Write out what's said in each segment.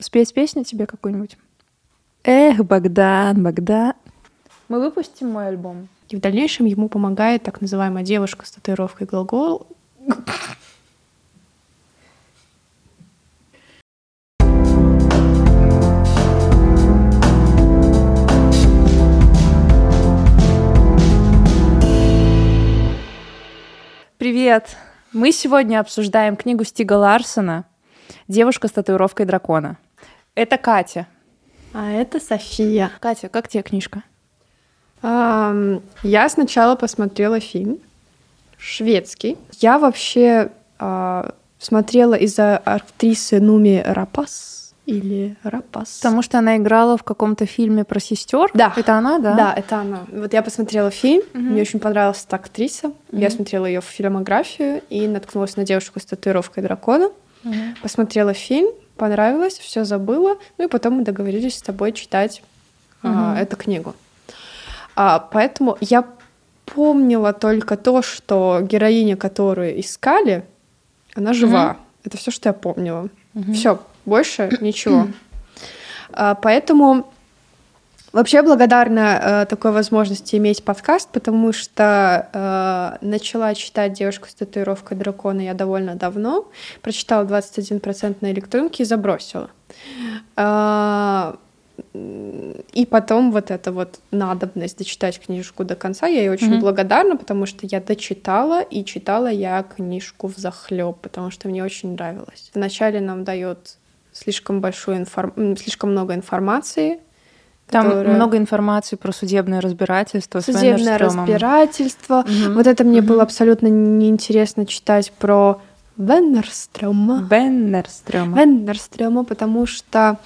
Спеть песню тебе какую-нибудь? Эх, Богдан, Богдан. Мы выпустим мой альбом. И в дальнейшем ему помогает так называемая девушка с татуировкой глагол. Привет! Мы сегодня обсуждаем книгу Стига Ларсона «Девушка с татуировкой дракона». Это Катя. А это София. Катя, как тебе книжка? Um, я сначала посмотрела фильм шведский. Я вообще uh, смотрела из-за актрисы Нуми Рапас или Рапас. Потому что она играла в каком-то фильме про сестер. Да. Это она, да? Да, это она. Вот я посмотрела фильм, угу. мне очень понравилась эта актриса. Угу. Я смотрела ее в фильмографию и наткнулась на девушку с татуировкой дракона. Угу. Посмотрела фильм, понравилось, все забыла. Ну и потом мы договорились с тобой читать угу. а, эту книгу. А, поэтому я помнила только то, что героиня, которую искали, она жива. Угу. Это все, что я помнила. Угу. Все, больше ничего. А, поэтому Вообще благодарна э, такой возможности иметь подкаст, потому что э, начала читать «Девушку с татуировкой дракона» я довольно давно, прочитала 21% на электронке и забросила. Э, и потом вот эта вот надобность дочитать книжку до конца, я ей очень mm-hmm. благодарна, потому что я дочитала, и читала я книжку в захлеб, потому что мне очень нравилось. Вначале нам дает слишком большую информ... слишком много информации, там которая... много информации про судебное разбирательство. Судебное разбирательство. Угу. Вот это мне угу. было абсолютно неинтересно читать про Веннерстрёма. Веннерстрёма. Веннерстрёма, потому что...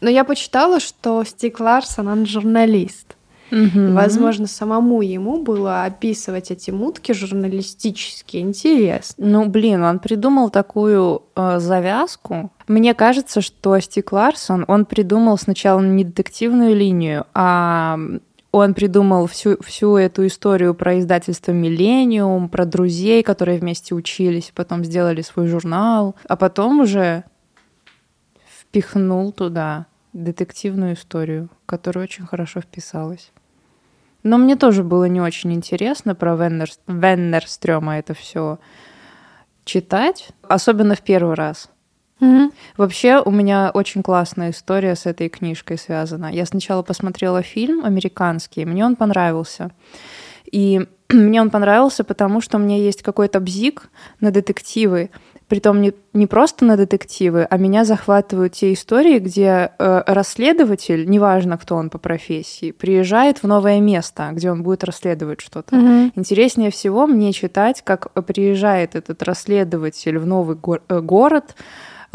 Но я почитала, что Стик Ларсон, он журналист. Угу. Возможно, самому ему было описывать эти мутки журналистически интересно. Ну, блин, он придумал такую э, завязку. Мне кажется, что Стик Ларсон, он придумал сначала не детективную линию, а он придумал всю, всю эту историю про издательство «Миллениум», про друзей, которые вместе учились, потом сделали свой журнал, а потом уже впихнул туда детективную историю, которая очень хорошо вписалась. Но мне тоже было не очень интересно про Веннер, Веннерстрёма это все читать, особенно в первый раз. Mm-hmm. Вообще у меня очень классная история с этой книжкой связана. Я сначала посмотрела фильм американский, мне он понравился. И мне он понравился, потому что у меня есть какой-то бзик на детективы. Притом не, не просто на детективы, а меня захватывают те истории, где э, расследователь, неважно кто он по профессии, приезжает в новое место, где он будет расследовать что-то. Mm-hmm. Интереснее всего мне читать, как приезжает этот расследователь в новый го- э, город,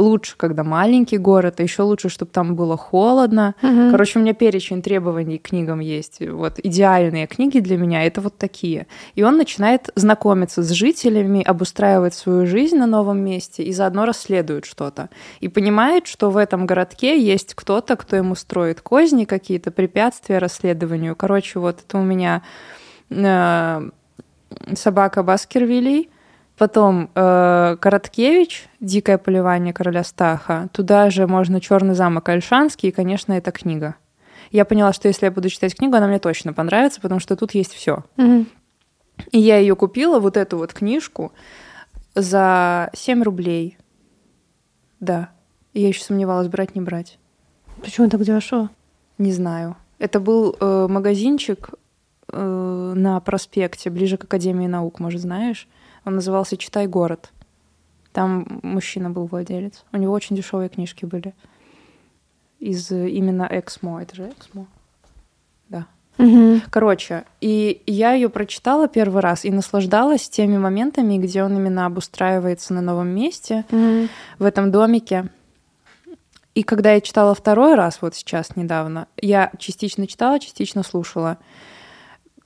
лучше, когда маленький город, а еще лучше, чтобы там было холодно. Угу. Короче, у меня перечень требований к книгам есть. Вот идеальные книги для меня это вот такие. И он начинает знакомиться с жителями, обустраивать свою жизнь на новом месте и заодно расследует что-то. И понимает, что в этом городке есть кто-то, кто ему строит козни какие-то, препятствия расследованию. Короче, вот это у меня э, собака Баскервилей Потом э, Короткевич, «Дикое поливание короля Стаха». Туда же можно «Черный замок Альшанский», и, конечно, эта книга. Я поняла, что если я буду читать книгу, она мне точно понравится, потому что тут есть все. Угу. И я ее купила, вот эту вот книжку, за 7 рублей. Да. И я еще сомневалась, брать, не брать. Почему так дешево? Не знаю. Это был э, магазинчик э, на проспекте, ближе к Академии наук, может, знаешь? Он назывался «Читай город». Там мужчина был владелец. У него очень дешевые книжки были. Из именно Эксмо. Это же Эксмо? Да. Угу. Короче, и я ее прочитала первый раз и наслаждалась теми моментами, где он именно обустраивается на новом месте, угу. в этом домике. И когда я читала второй раз, вот сейчас недавно, я частично читала, частично слушала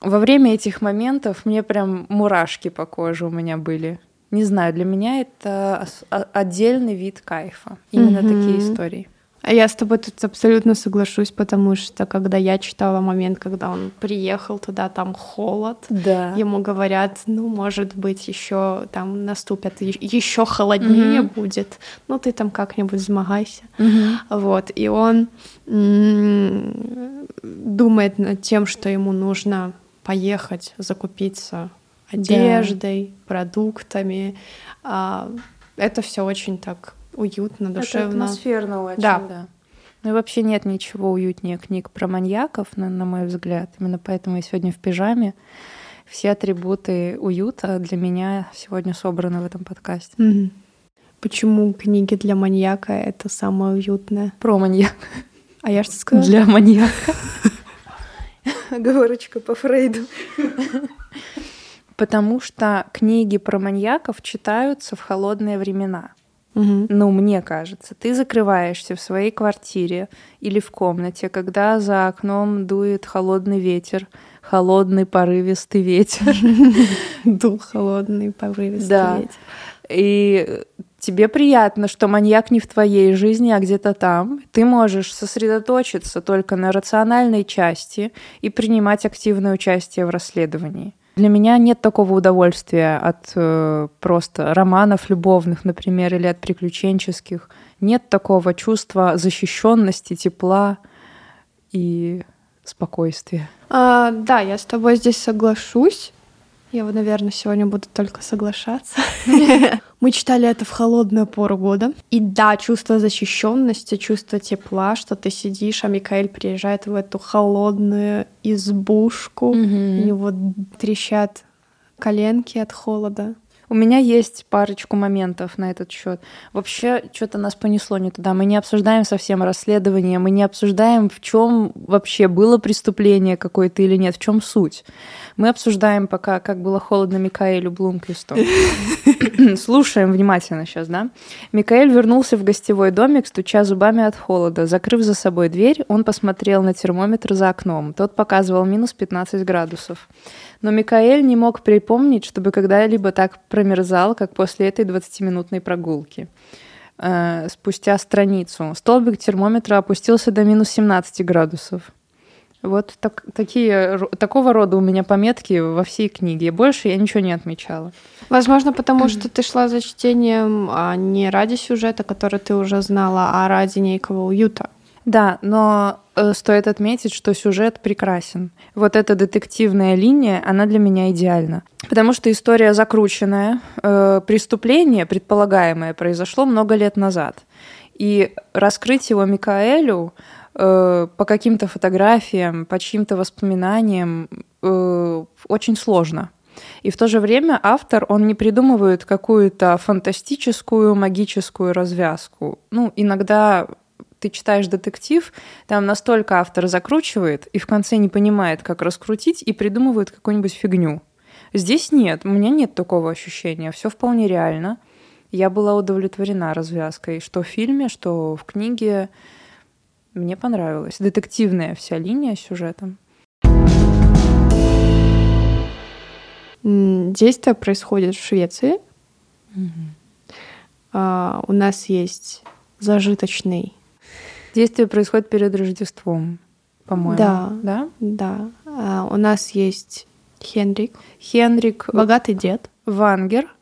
во время этих моментов мне прям мурашки по коже у меня были. Не знаю, для меня это отдельный вид кайфа. Именно угу. такие истории. Я с тобой тут абсолютно соглашусь, потому что когда я читала момент, когда он приехал туда, там холод, да. ему говорят, ну, может быть, еще там наступят, еще холоднее mm-hmm. будет, ну, ты там как-нибудь взмагайся. Mm-hmm. Вот, и он думает над тем, что ему нужно поехать, закупиться одеждой, да. продуктами. А, это все очень так уютно, душевно. Это атмосферно очень, да. да. Ну и вообще нет ничего уютнее книг про маньяков, на, на мой взгляд. Именно поэтому я сегодня в пижаме. Все атрибуты уюта для меня сегодня собраны в этом подкасте. Mm-hmm. Почему книги для маньяка это самое уютное? Про маньяка. А я что сказала? Для маньяка. Оговорочка по Фрейду. Потому что книги про маньяков читаются в холодные времена. Угу. Ну, мне кажется, ты закрываешься в своей квартире или в комнате, когда за окном дует холодный ветер, холодный порывистый ветер. Дул холодный порывистый ветер. И тебе приятно, что маньяк не в твоей жизни, а где-то там. Ты можешь сосредоточиться только на рациональной части и принимать активное участие в расследовании. Для меня нет такого удовольствия от э, просто романов любовных, например, или от приключенческих. Нет такого чувства защищенности, тепла и спокойствия. А, да, я с тобой здесь соглашусь. Я, наверное, сегодня буду только соглашаться. Мы читали это в холодную пору года. И да, чувство защищенности, чувство тепла, что ты сидишь, а Микаэль приезжает в эту холодную избушку, у него трещат коленки от холода. У меня есть парочку моментов на этот счет. Вообще, что-то нас понесло не туда. Мы не обсуждаем совсем расследование, мы не обсуждаем, в чем вообще было преступление какое-то или нет, в чем суть. Мы обсуждаем пока, как было холодно Микаэлю Блумквисту. Слушаем внимательно сейчас, да? Микаэль вернулся в гостевой домик, стуча зубами от холода. Закрыв за собой дверь, он посмотрел на термометр за окном. Тот показывал минус 15 градусов. Но Микаэль не мог припомнить, чтобы когда-либо так промерзал, как после этой 20-минутной прогулки. Э, спустя страницу столбик термометра опустился до минус 17 градусов. Вот так, такие, такого рода у меня пометки во всей книге. Больше я ничего не отмечала. Возможно, потому что ты шла за чтением а не ради сюжета, который ты уже знала, а ради некого уюта. Да, но э, стоит отметить, что сюжет прекрасен. Вот эта детективная линия, она для меня идеальна. Потому что история закрученная, э, преступление предполагаемое произошло много лет назад. И раскрыть его Микаэлю э, по каким-то фотографиям, по чьим-то воспоминаниям э, очень сложно. И в то же время автор, он не придумывает какую-то фантастическую, магическую развязку. Ну, иногда ты читаешь детектив, там настолько автор закручивает и в конце не понимает, как раскрутить, и придумывает какую-нибудь фигню. Здесь нет, у меня нет такого ощущения, все вполне реально. Я была удовлетворена развязкой, что в фильме, что в книге. Мне понравилось. Детективная вся линия с сюжетом. Действие происходит в Швеции. Угу. А, у нас есть зажиточный Действие происходит перед Рождеством, по-моему. Да. Да? Да. А, у нас есть Хенрик. Хенрик. Богатый дед. Вангер.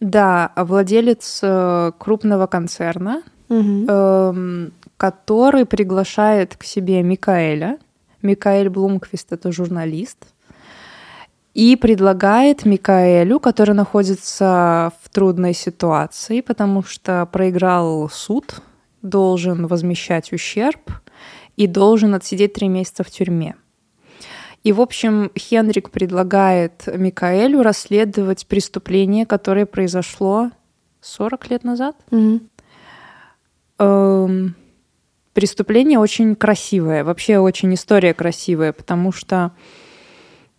Да, владелец э, крупного концерна, угу. который приглашает к себе Микаэля. Микаэль Блумквист — это журналист. И предлагает Микаэлю, который находится в трудной ситуации, потому что проиграл суд должен возмещать ущерб и должен отсидеть три месяца в тюрьме. И, в общем, Хенрик предлагает Микаэлю расследовать преступление, которое произошло 40 лет назад. Mm-hmm. Эм, преступление очень красивое, вообще очень история красивая, потому что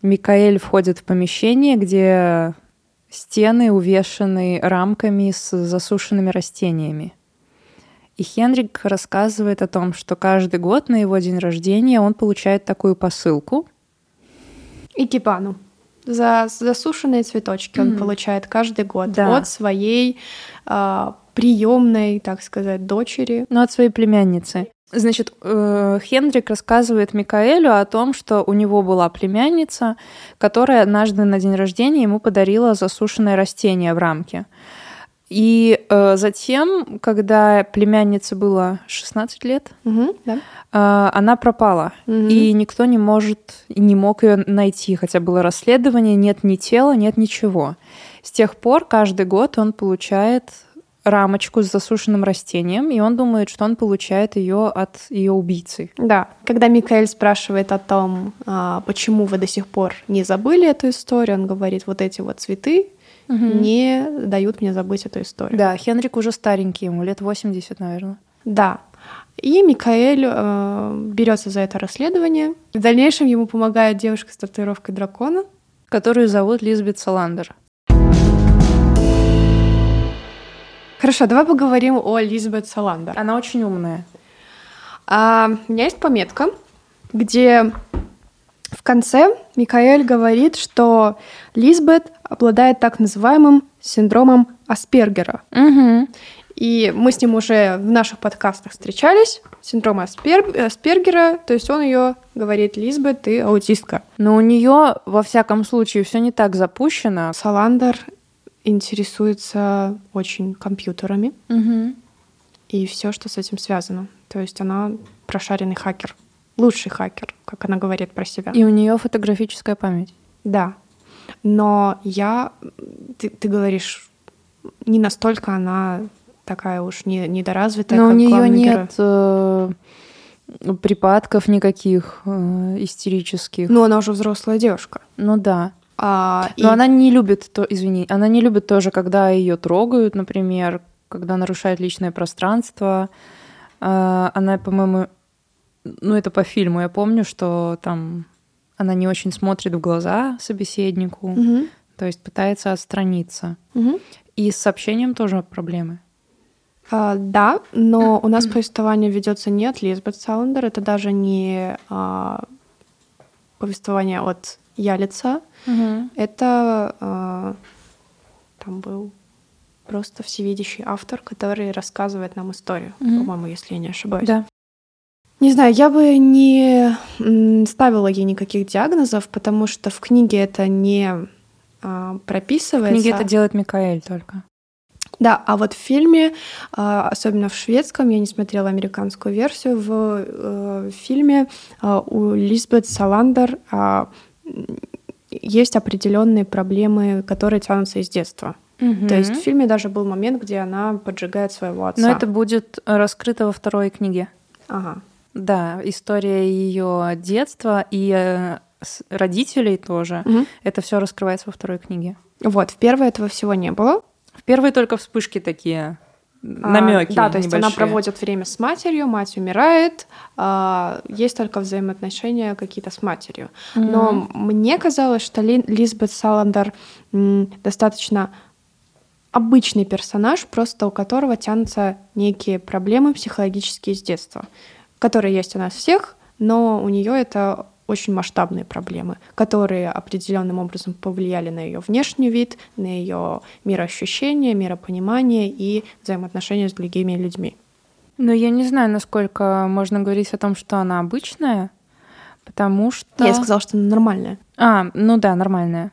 Микаэль входит в помещение, где стены увешаны рамками с засушенными растениями. И Хенрик рассказывает о том, что каждый год на его день рождения он получает такую посылку. И кипану. За засушенные цветочки mm-hmm. он получает каждый год да. от своей э, приемной, так сказать, дочери. Ну, от своей племянницы. Значит, э, Хендрик рассказывает Микаэлю о том, что у него была племянница, которая однажды на день рождения ему подарила засушенное растение в рамке. И э, затем, когда племяннице было 16 лет, угу, да. э, она пропала. Угу. И никто не может и не мог ее найти. Хотя было расследование, нет ни тела, нет ничего. С тех пор каждый год он получает рамочку с засушенным растением, и он думает, что он получает ее от ее убийцы. Да. Когда Микаэль спрашивает о том, а, почему вы до сих пор не забыли эту историю, он говорит, вот эти вот цветы угу. не дают мне забыть эту историю. Да, Хенрик уже старенький, ему лет 80, наверное. Да. И Микаэль э, берется за это расследование. В дальнейшем ему помогает девушка с татуировкой дракона, которую зовут Лизбет Саландер. Хорошо, давай поговорим о Лизбет Саландер. Она очень умная. А, у меня есть пометка, где в конце Микаэль говорит, что Лизбет обладает так называемым синдромом Аспергера. Угу. И мы с ним уже в наших подкастах встречались. Синдром Аспер... Аспергера, то есть он ее говорит, Лизбет, ты аутистка. Но у нее, во всяком случае, все не так запущено. Саландер интересуется очень компьютерами угу. и все, что с этим связано. То есть она прошаренный хакер, лучший хакер, как она говорит про себя. И у нее фотографическая память. Да. Но я, ты, ты говоришь, не настолько она такая уж не, недоразвитая. Но как у нее нет э, припадков никаких э, истерических. Ну, она уже взрослая девушка. Ну да. А, Но и... она не любит, то, извини, она не любит тоже, когда ее трогают, например, когда нарушает личное пространство. А, она, по-моему, ну это по фильму, я помню, что там она не очень смотрит в глаза собеседнику, угу. то есть пытается отстраниться. Угу. И с сообщением тоже проблемы. А, да, но у нас повествование ведется не от Лизбет Саундер, это даже не а, повествование от я лица. Угу. Это а, там был просто всевидящий автор, который рассказывает нам историю, угу. по-моему, если я не ошибаюсь. Да. Не знаю, я бы не ставила ей никаких диагнозов, потому что в книге это не а, прописывается. В книге это делает Микаэль только. Да, а вот в фильме, а, особенно в шведском, я не смотрела американскую версию, в э, фильме у Лизбет Саландер есть определенные проблемы, которые тянутся из детства. Угу. То есть в фильме даже был момент, где она поджигает своего отца. Но это будет раскрыто во второй книге. Ага. Да, история ее детства и э, родителей тоже. Угу. Это все раскрывается во второй книге. Вот, в первой этого всего не было. В первой только вспышки такие намеки. А, да, то есть небольшие. она проводит время с матерью, мать умирает, а, есть только взаимоотношения какие-то с матерью. Mm-hmm. Но мне казалось, что Ли, Лизбет Саландер достаточно обычный персонаж, просто у которого тянутся некие проблемы психологические с детства, которые есть у нас всех, но у нее это очень масштабные проблемы, которые определенным образом повлияли на ее внешний вид, на ее мироощущение, миропонимание и взаимоотношения с другими людьми. Но я не знаю, насколько можно говорить о том, что она обычная, потому что... Я сказала, что она нормальная. А, ну да, нормальная.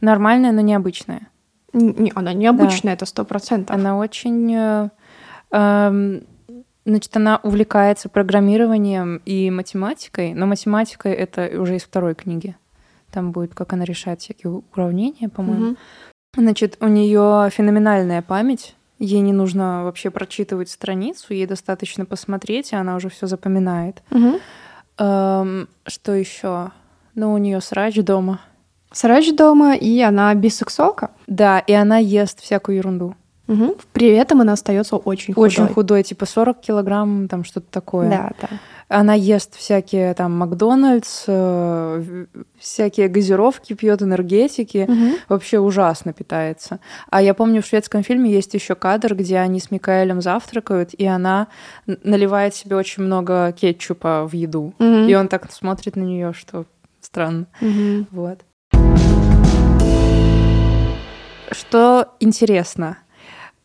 Нормальная, но необычная. Не, она необычная, да. это сто процентов. Она очень... Э, э, Значит, она увлекается программированием и математикой, но математикой это уже из второй книги. Там будет, как она решает всякие уравнения, по-моему. Угу. Значит, у нее феноменальная память. Ей не нужно вообще прочитывать страницу, ей достаточно посмотреть, и она уже все запоминает. Угу. Эм, что еще? Ну, у нее срач дома. Срач дома, и она бисексуалка. Да, и она ест всякую ерунду. Угу. При этом она остается очень худой. Очень худой, типа 40 килограмм, там что-то такое. Да, да. Она ест всякие там Макдональдс, э, всякие газировки, пьет энергетики. Угу. Вообще ужасно питается. А я помню, в шведском фильме есть еще кадр, где они с Микаэлем завтракают, и она наливает себе очень много кетчупа в еду. Угу. И он так смотрит на нее, что странно. Угу. Вот. Что интересно,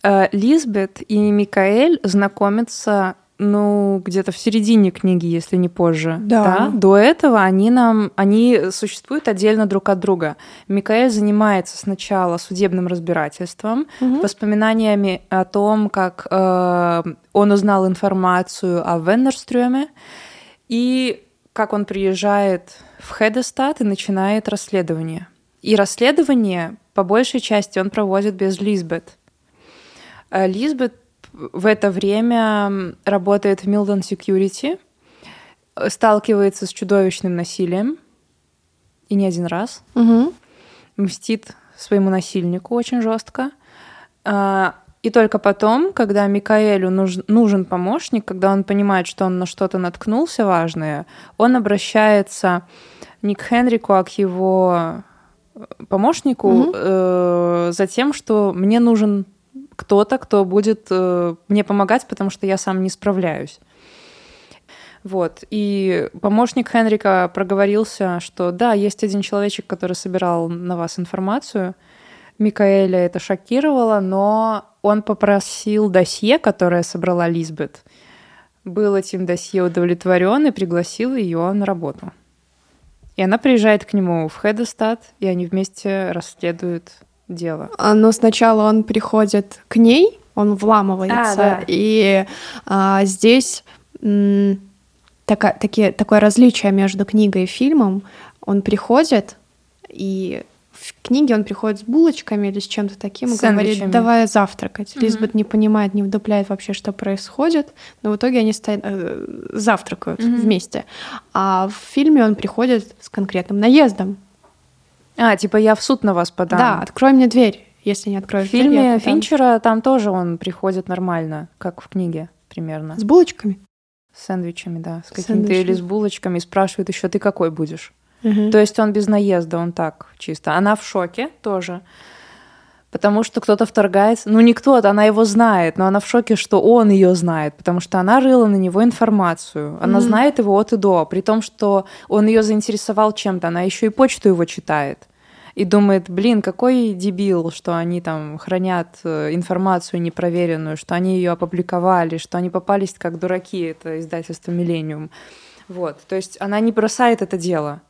Лизбет и Микаэль знакомятся ну, где-то в середине книги, если не позже. Да. да. До этого они нам, они существуют отдельно друг от друга. Микаэль занимается сначала судебным разбирательством, угу. воспоминаниями о том, как э, он узнал информацию о Веннерстрёме и как он приезжает в Хедестат и начинает расследование. И расследование, по большей части, он проводит без Лизбет. Э, Лизбет в это время работает в Milton Security, сталкивается с чудовищным насилием, и не один раз. Угу. Мстит своему насильнику очень жестко. А, и только потом, когда Микаэлю нужен, нужен помощник, когда он понимает, что он на что-то наткнулся важное, он обращается не к Хенрику, а к его помощнику угу. э, за тем, что мне нужен кто-то, кто будет э, мне помогать, потому что я сам не справляюсь. Вот. И помощник Хенрика проговорился, что да, есть один человечек, который собирал на вас информацию. Микаэля это шокировало, но он попросил досье, которое собрала Лизбет. Был этим досье удовлетворен и пригласил ее на работу. И она приезжает к нему в Хедестад, и они вместе расследуют дело. А, но сначала он приходит к ней, он вламывается, а, да. и а, здесь м, така, такие, такое различие между книгой и фильмом. Он приходит, и в книге он приходит с булочками или с чем-то таким и говорит, давай завтракать. Mm-hmm. Лизбет не понимает, не вдупляет вообще, что происходит, но в итоге они стоят, э, завтракают mm-hmm. вместе. А в фильме он приходит с конкретным наездом. А, типа я в суд на вас подам. Да, открой мне дверь, если не откроешь. В фильме дверь, Финчера там тоже он приходит нормально, как в книге примерно. С булочками? С сэндвичами, да. С какими-то или с булочками. Спрашивает еще, ты какой будешь? Угу. То есть он без наезда, он так чисто. Она в шоке тоже потому что кто-то вторгается. Ну, не кто-то, она его знает, но она в шоке, что он ее знает, потому что она рыла на него информацию. Она mm-hmm. знает его от и до, при том, что он ее заинтересовал чем-то. Она еще и почту его читает. И думает, блин, какой дебил, что они там хранят э, информацию непроверенную, что они ее опубликовали, что они попались как дураки, это издательство «Миллениум». Вот, то есть она не бросает это дело.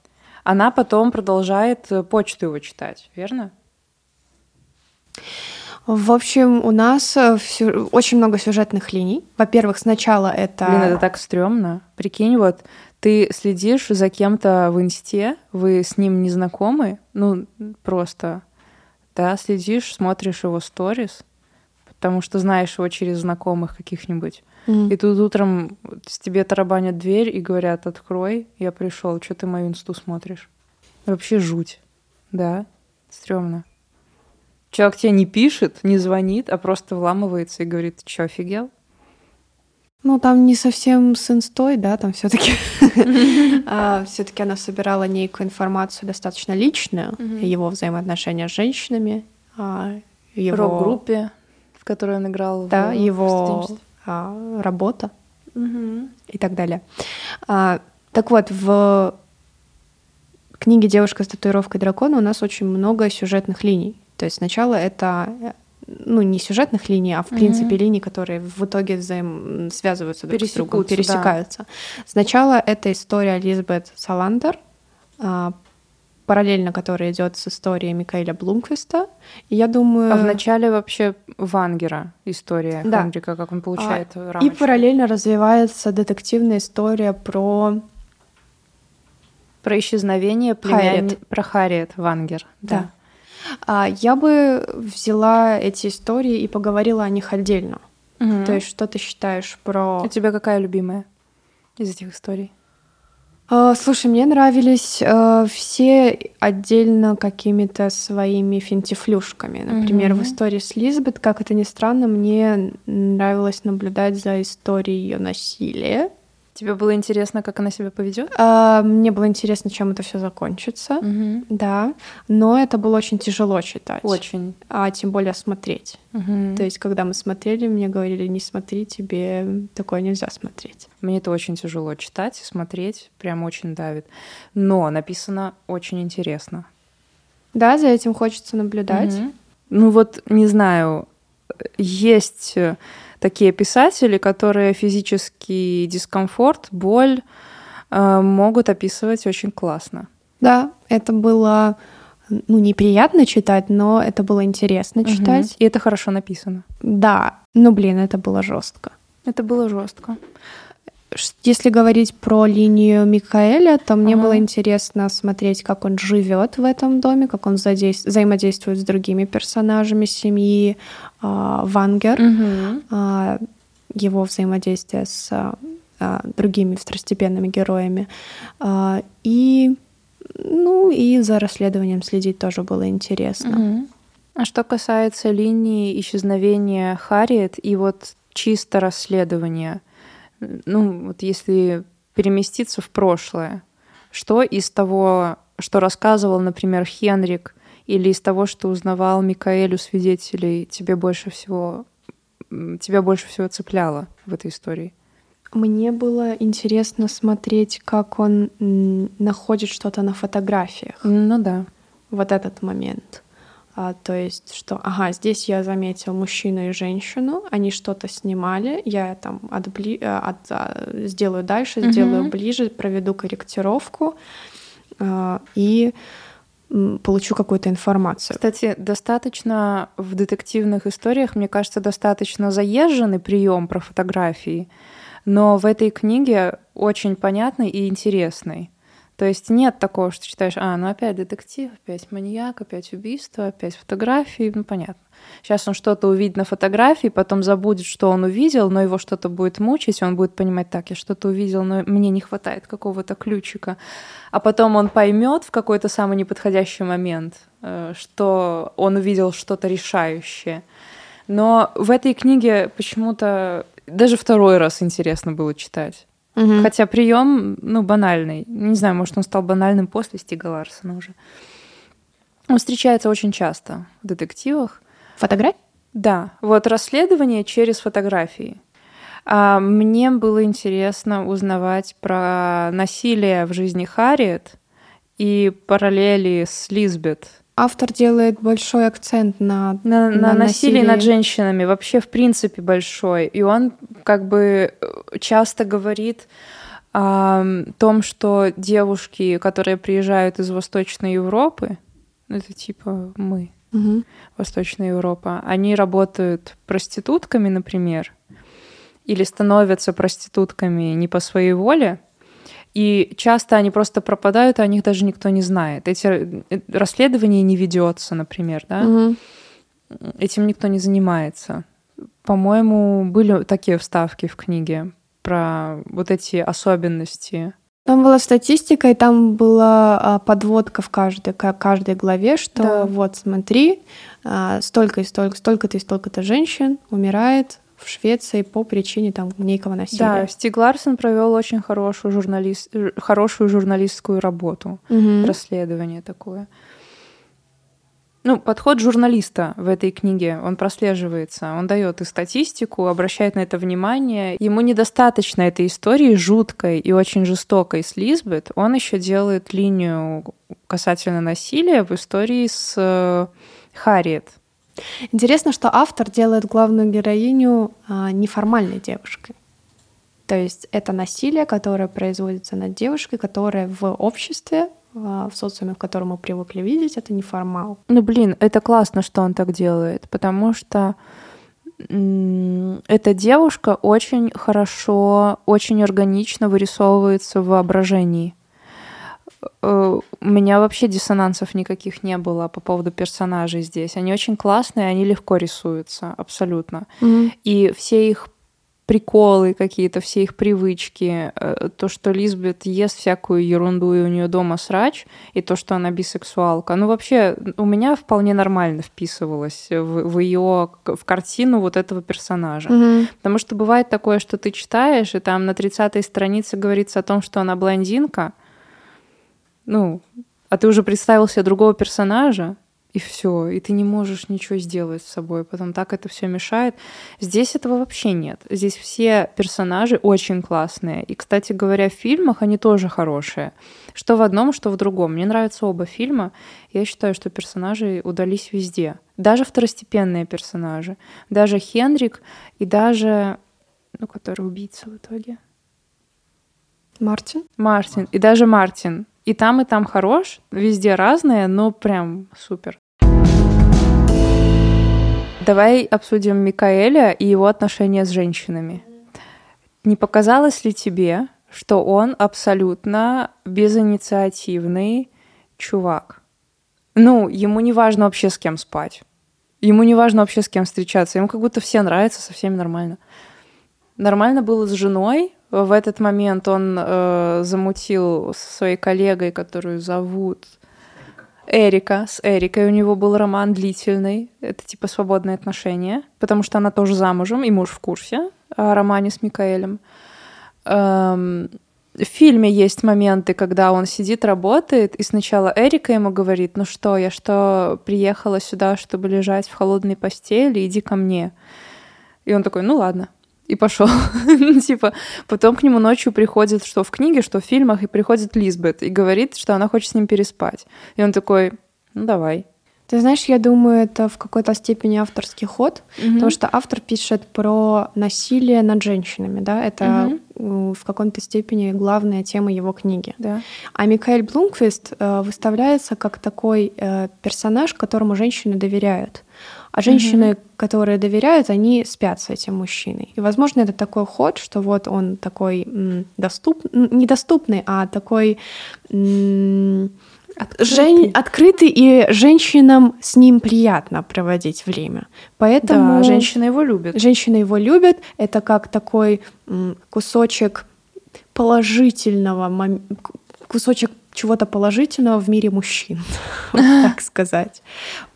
Она потом продолжает э, почту его читать, верно? В общем, у нас э, очень много сюжетных линий. Во-первых, сначала это... Блин, это так стрёмно. Прикинь, вот ты следишь за кем-то в инсте, вы с ним не знакомы, ну, просто, да, следишь, смотришь его сторис, потому что знаешь его через знакомых каких-нибудь. Mm. И тут утром с тебе тарабанят дверь и говорят, открой, я пришел, что ты мою инсту смотришь? Вообще жуть, да, стрёмно. Человек тебе не пишет, не звонит, а просто вламывается и говорит, ты что, офигел? Ну, там не совсем с инстой, да, там все таки а, все таки она собирала некую информацию достаточно личную, его взаимоотношения с женщинами, а, его... Рок-группе, в которой он играл. Да, его а, работа и так далее. Так вот, в книге «Девушка с татуировкой дракона» у нас очень много сюжетных линий. То есть сначала это ну, не сюжетных линий, а в принципе линий, которые в итоге взаим... связываются друг с другом, пересекаются. Да. Сначала это история Лизбет Саландер, а, параллельно которая идет с историей Микаэля Блумквиста. И я думаю... А в начале вообще Вангера история да. Хенрика, как он получает а, рамочку. И параллельно развивается детективная история про... Про исчезновение племянницы... Про Харриет Вангер. Да. да. А, я бы взяла эти истории и поговорила о них отдельно. Угу. То есть, что ты считаешь про... У тебя какая любимая из этих историй? А, слушай, мне нравились э, все отдельно какими-то своими финтифлюшками. Например, угу. в истории с Лизбет, как это ни странно, мне нравилось наблюдать за историей ее насилия. Тебе было интересно, как она себя поведет? А, мне было интересно, чем это все закончится. Угу. Да. Но это было очень тяжело читать. Очень. А тем более смотреть. Угу. То есть, когда мы смотрели, мне говорили, не смотри, тебе такое нельзя смотреть. Мне это очень тяжело читать и смотреть, прям очень давит. Но написано очень интересно. Да, за этим хочется наблюдать. Угу. Ну вот, не знаю, есть такие писатели, которые физический дискомфорт, боль э, могут описывать очень классно. Да, это было ну, неприятно читать, но это было интересно читать. Угу. И это хорошо написано. Да, ну блин, это было жестко. Это было жестко. Если говорить про линию Микаэля, то мне ага. было интересно смотреть, как он живет в этом доме, как он взаимодействует с другими персонажами семьи э, Вангер, угу. э, его взаимодействие с э, другими второстепенными героями. Э, и ну и за расследованием следить тоже было интересно. Угу. А что касается линии исчезновения Харриет и вот чисто расследования, ну вот если переместиться в прошлое, что из того, что рассказывал, например, Хенрик, или из того, что узнавал Микаэль у свидетелей, тебе больше всего тебя больше всего цепляло в этой истории? Мне было интересно смотреть, как он находит что-то на фотографиях. Ну да. Вот этот момент. А, то есть, что, ага, здесь я заметил мужчину и женщину, они что-то снимали, я там отбли... Э, от... А, сделаю дальше, mm-hmm. сделаю ближе, проведу корректировку а, и получу какую-то информацию. Кстати, достаточно в детективных историях, мне кажется, достаточно заезженный прием про фотографии но в этой книге очень понятный и интересный. То есть нет такого, что читаешь, а, ну опять детектив, опять маньяк, опять убийство, опять фотографии, ну понятно. Сейчас он что-то увидит на фотографии, потом забудет, что он увидел, но его что-то будет мучить, он будет понимать, так, я что-то увидел, но мне не хватает какого-то ключика. А потом он поймет в какой-то самый неподходящий момент, э, что он увидел что-то решающее. Но в этой книге почему-то даже второй раз интересно было читать. Угу. Хотя прием, ну, банальный. Не знаю, может, он стал банальным после Стига Ларсона уже. Он встречается очень часто в детективах. Фотографии? Да, вот расследование через фотографии. А мне было интересно узнавать про насилие в жизни Харриет и параллели с Лизбет автор делает большой акцент на, на, на, на насилие над женщинами, вообще в принципе большой. И он как бы э, часто говорит о том, что девушки, которые приезжают из Восточной Европы, это типа мы, угу. Восточная Европа, они работают проститутками, например, или становятся проститутками не по своей воле, и часто они просто пропадают, а о них даже никто не знает. Эти э, расследования не ведется, например, да? Угу. Этим никто не занимается. По-моему, были такие вставки в книге про вот эти особенности. Там была статистика, и там была а, подводка в каждой, каждой главе, что да. вот смотри, а, столько и столько, столько-то и столько-то женщин умирает в Швеции по причине там некого насилия. Да, Стиг Ларсон провел очень хорошую, журналист, хорошую журналистскую работу, угу. расследование такое. Ну, подход журналиста в этой книге, он прослеживается. Он дает и статистику, обращает на это внимание. Ему недостаточно этой истории жуткой и очень жестокой с Лизбет. Он еще делает линию касательно насилия в истории с э, Харриет. Интересно, что автор делает главную героиню а, неформальной девушкой. То есть это насилие, которое производится над девушкой, которая в обществе, а, в социуме, в котором мы привыкли видеть, это неформал. Ну, блин, это классно, что он так делает, потому что эта девушка очень хорошо, очень органично вырисовывается в воображении. Э, у меня вообще диссонансов никаких не было по поводу персонажей здесь. Они очень классные, они легко рисуются, абсолютно. Mm-hmm. И все их приколы какие-то, все их привычки, э, то, что Лизбет ест всякую ерунду, и у нее дома срач, и то, что она бисексуалка, ну вообще у меня вполне нормально вписывалось в, в ее в картину вот этого персонажа. Mm-hmm. Потому что бывает такое, что ты читаешь, и там на 30-й странице говорится о том, что она блондинка, ну, а ты уже представил себе другого персонажа, и все, и ты не можешь ничего сделать с собой, потом так это все мешает. Здесь этого вообще нет. Здесь все персонажи очень классные. И, кстати говоря, в фильмах они тоже хорошие. Что в одном, что в другом. Мне нравятся оба фильма. Я считаю, что персонажи удались везде. Даже второстепенные персонажи. Даже Хендрик и даже... Ну, который убийца в итоге. Мартин? Мартин. И даже Мартин. И там, и там хорош, везде разные, но прям супер. Давай обсудим Микаэля и его отношения с женщинами. Не показалось ли тебе, что он абсолютно безинициативный чувак? Ну, ему не важно вообще с кем спать. Ему не важно вообще с кем встречаться. Ему как будто все нравятся, со всеми нормально. Нормально было с женой, в этот момент он э, замутил со своей коллегой, которую зовут Эрика. С Эрикой у него был роман длительный. Это типа свободные отношения, потому что она тоже замужем, и муж в курсе о романе с Микаэлем. Эм, в фильме есть моменты, когда он сидит, работает, и сначала Эрика ему говорит, ну что, я что, приехала сюда, чтобы лежать в холодной постели, иди ко мне. И он такой, ну ладно и пошел. типа, потом к нему ночью приходит, что в книге, что в фильмах, и приходит Лизбет и говорит, что она хочет с ним переспать. И он такой, ну давай. Ты знаешь, я думаю, это в какой-то степени авторский ход, mm потому что автор пишет про насилие над женщинами, да, это mm в какой-то степени главная тема его книги. Да. А Микаэль Блумквист э, выставляется как такой э, персонаж, которому женщины доверяют. А женщины, угу. которые доверяют, они спят с этим мужчиной. И, возможно, это такой ход, что вот он такой доступ... недоступный, а такой открытый. Жен... открытый, и женщинам с ним приятно проводить время. Поэтому да, женщины его любят. Женщины его любят. Это как такой кусочек положительного, кусочек чего-то положительного в мире мужчин, так сказать.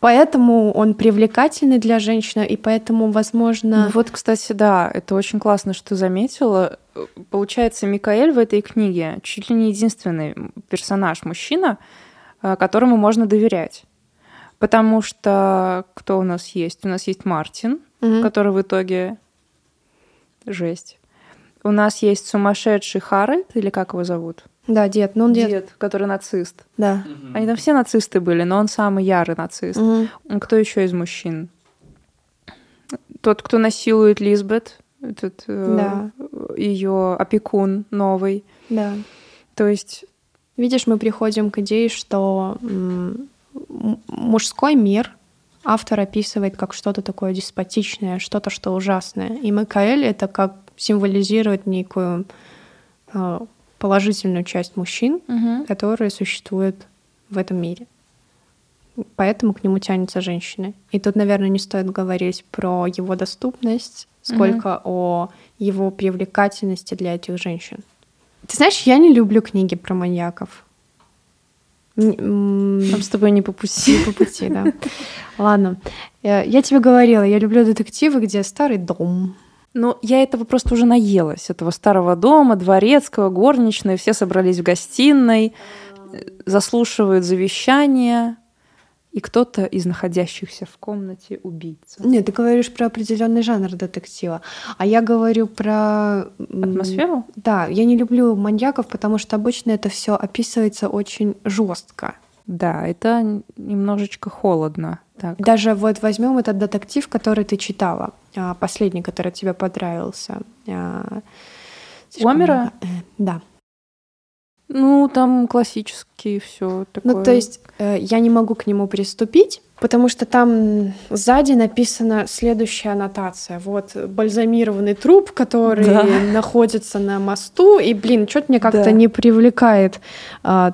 Поэтому он привлекательный для женщины, и поэтому, возможно... Ну вот, кстати, да, это очень классно, что ты заметила. Получается, Микаэль в этой книге чуть ли не единственный персонаж мужчина, э, которому можно доверять. Потому что кто у нас есть? У нас есть Мартин, mm который в итоге жесть. У нас есть сумасшедший Харальд, или как его зовут? Да, дед, ну он дед. Дед, который нацист. Да. Они там все нацисты были, но он самый ярый нацист. Угу. Кто еще из мужчин? Тот, кто насилует Лизбет, этот э, да. э, ее опекун новый. Да. То есть. Видишь, мы приходим к идее, что мужской мир автор описывает как что-то такое деспотичное, что-то, что ужасное. И Микаэль это как символизирует некую э, положительную часть мужчин, угу. которые существуют в этом мире. Поэтому к нему тянутся женщины. И тут, наверное, не стоит говорить про его доступность, сколько угу. о его привлекательности для этих женщин. Ты знаешь, я не люблю книги про маньяков. Нам с тобой не по пути. Не по пути, да. Ладно. Э, я тебе говорила, я люблю детективы, где старый дом, ну, я этого просто уже наелась, этого старого дома, дворецкого, горничной, все собрались в гостиной, заслушивают завещание, и кто-то из находящихся в комнате убийца. Нет, ты говоришь про определенный жанр детектива, а я говорю про атмосферу. Да, я не люблю маньяков, потому что обычно это все описывается очень жестко. Да, это немножечко холодно. Так. Даже вот возьмем этот детектив, который ты читала, а, последний, который тебе понравился. А, Омера? Э, да. Ну, там классический все такое. Ну, то есть э, я не могу к нему приступить, потому что там сзади написана следующая аннотация. Вот бальзамированный труп, который да. находится на мосту, и, блин, что-то мне как-то да. не привлекает а,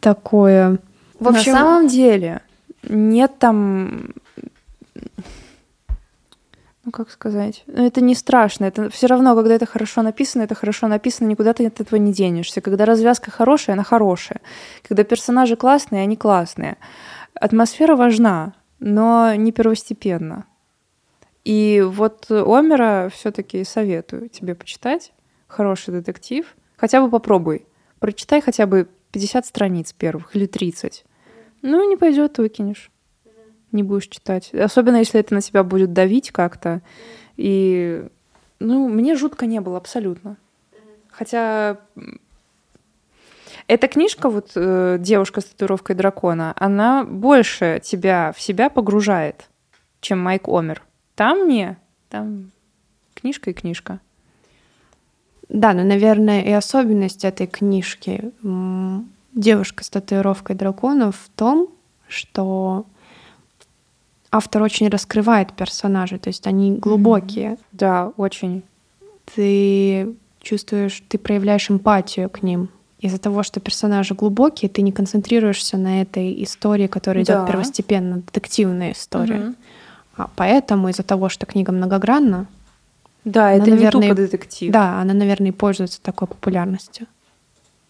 такое. В общем, на самом деле нет там ну как сказать, ну, это не страшно, это все равно, когда это хорошо написано, это хорошо написано, никуда ты от этого не денешься. Когда развязка хорошая, она хорошая. Когда персонажи классные, они классные. Атмосфера важна, но не первостепенно. И вот Омера все-таки советую тебе почитать. Хороший детектив. Хотя бы попробуй. Прочитай хотя бы 50 страниц первых или 30. Ну, не пойдет, выкинешь. не будешь читать. Особенно, если это на тебя будет давить как-то. И, ну, мне жутко не было абсолютно. Хотя эта книжка, вот э, «Девушка с татуировкой дракона», она больше тебя в себя погружает, чем Майк Омер. Там не, там книжка и книжка. Да, но, наверное, и особенность этой книжки «Девушка с татуировкой драконов» в том, что автор очень раскрывает персонажей, то есть они глубокие. Да, очень. Ты чувствуешь, ты проявляешь эмпатию к ним. Из-за того, что персонажи глубокие, ты не концентрируешься на этой истории, которая идет да. первостепенно, детективная история. Угу. А поэтому из-за того, что книга многогранна, да, она, это наверное, не тупо детектив. Да, она, наверное, пользуется такой популярностью.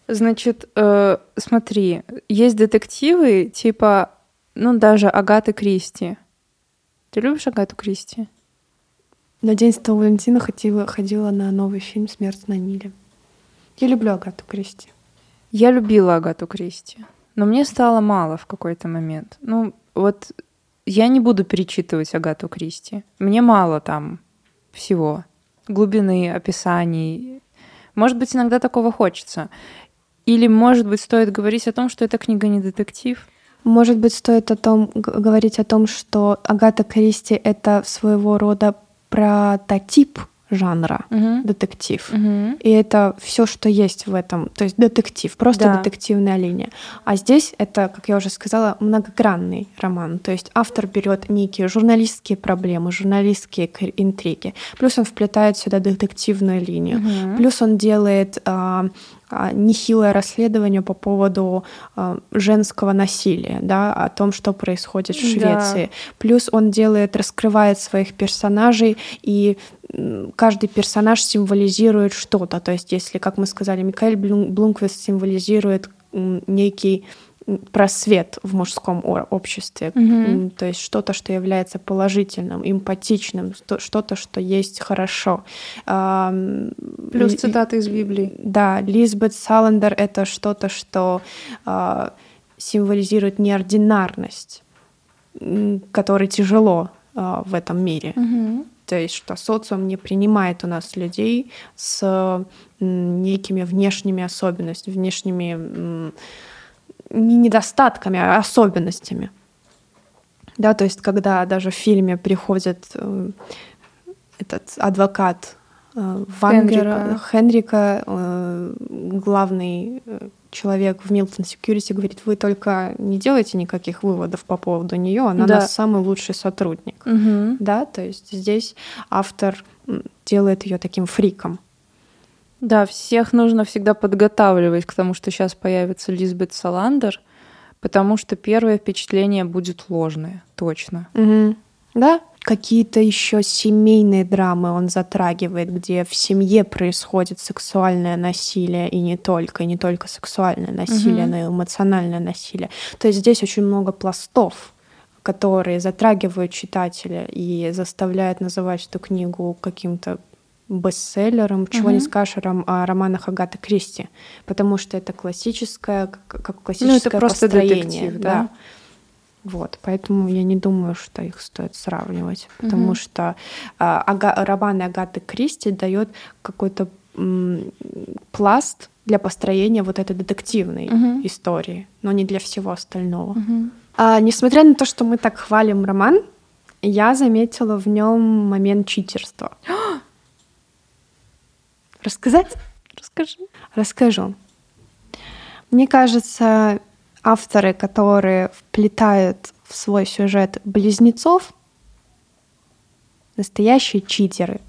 Значит, э, смотри, есть детективы типа, ну даже Агаты Кристи. Ты любишь Агату Кристи? На День Святого Валентина ходила, ходила на новый фильм «Смерть на Ниле». Я люблю Агату Кристи. Я любила Агату Кристи, но мне стало мало в какой-то момент. Ну, вот я не буду перечитывать Агату Кристи. Мне мало там всего. Глубины описаний. Может быть, иногда такого хочется. Или, может быть, стоит говорить о том, что эта книга не детектив? Может быть, стоит о том, говорить о том, что Агата Кристи — это своего рода прототип жанра угу. детектив. Угу. И это все, что есть в этом. То есть детектив, просто да. детективная линия. А здесь это, как я уже сказала, многогранный роман. То есть автор берет некие журналистские проблемы, журналистские интриги. Плюс он вплетает сюда детективную линию. Угу. Плюс он делает а, нехилое расследование по поводу а, женского насилия, да, о том, что происходит в Швеции. Да. Плюс он делает, раскрывает своих персонажей, и каждый персонаж символизирует что-то. То есть, если, как мы сказали, Микаэль Блумквист символизирует некий просвет в мужском обществе, mm-hmm. то есть что-то, что является положительным, эмпатичным, что-то, что есть хорошо. Плюс цитаты из Библии. Да, Лизбет Саландер — это что-то, что а, символизирует неординарность, которой тяжело а, в этом мире. Mm-hmm. То есть, что социум не принимает у нас людей с некими внешними особенностями, внешними не недостатками, а особенностями. Да, то есть, когда даже в фильме приходит э, этот адвокат э, Вангера, Хенрика, э, главный э, человек в Милтон Security говорит, вы только не делайте никаких выводов по поводу нее, она да. наш самый лучший сотрудник. Угу. Да, то есть здесь автор делает ее таким фриком. Да, всех нужно всегда подготавливать к тому, что сейчас появится Лизбет Саландер, потому что первое впечатление будет ложное, точно. Угу. Да, какие-то еще семейные драмы он затрагивает, где в семье происходит сексуальное насилие и не только, и не только сексуальное насилие, угу. но и эмоциональное насилие. То есть здесь очень много пластов, которые затрагивают читателя и заставляют называть эту книгу каким-то бестселлером, чего угу. не скажешь о романах Агаты Кристи, потому что это классическое, как классическое ну, это просто построение, детектив, да. да. Вот, поэтому я не думаю, что их стоит сравнивать, потому угу. что а, ага, романы Агаты Кристи дает какой-то пласт для построения вот этой детективной угу. истории, но не для всего остального. Угу. А, несмотря на то, что мы так хвалим роман, я заметила в нем момент читерства. Рассказать? Расскажи. Расскажу. Мне кажется, авторы, которые вплетают в свой сюжет близнецов, настоящие читеры.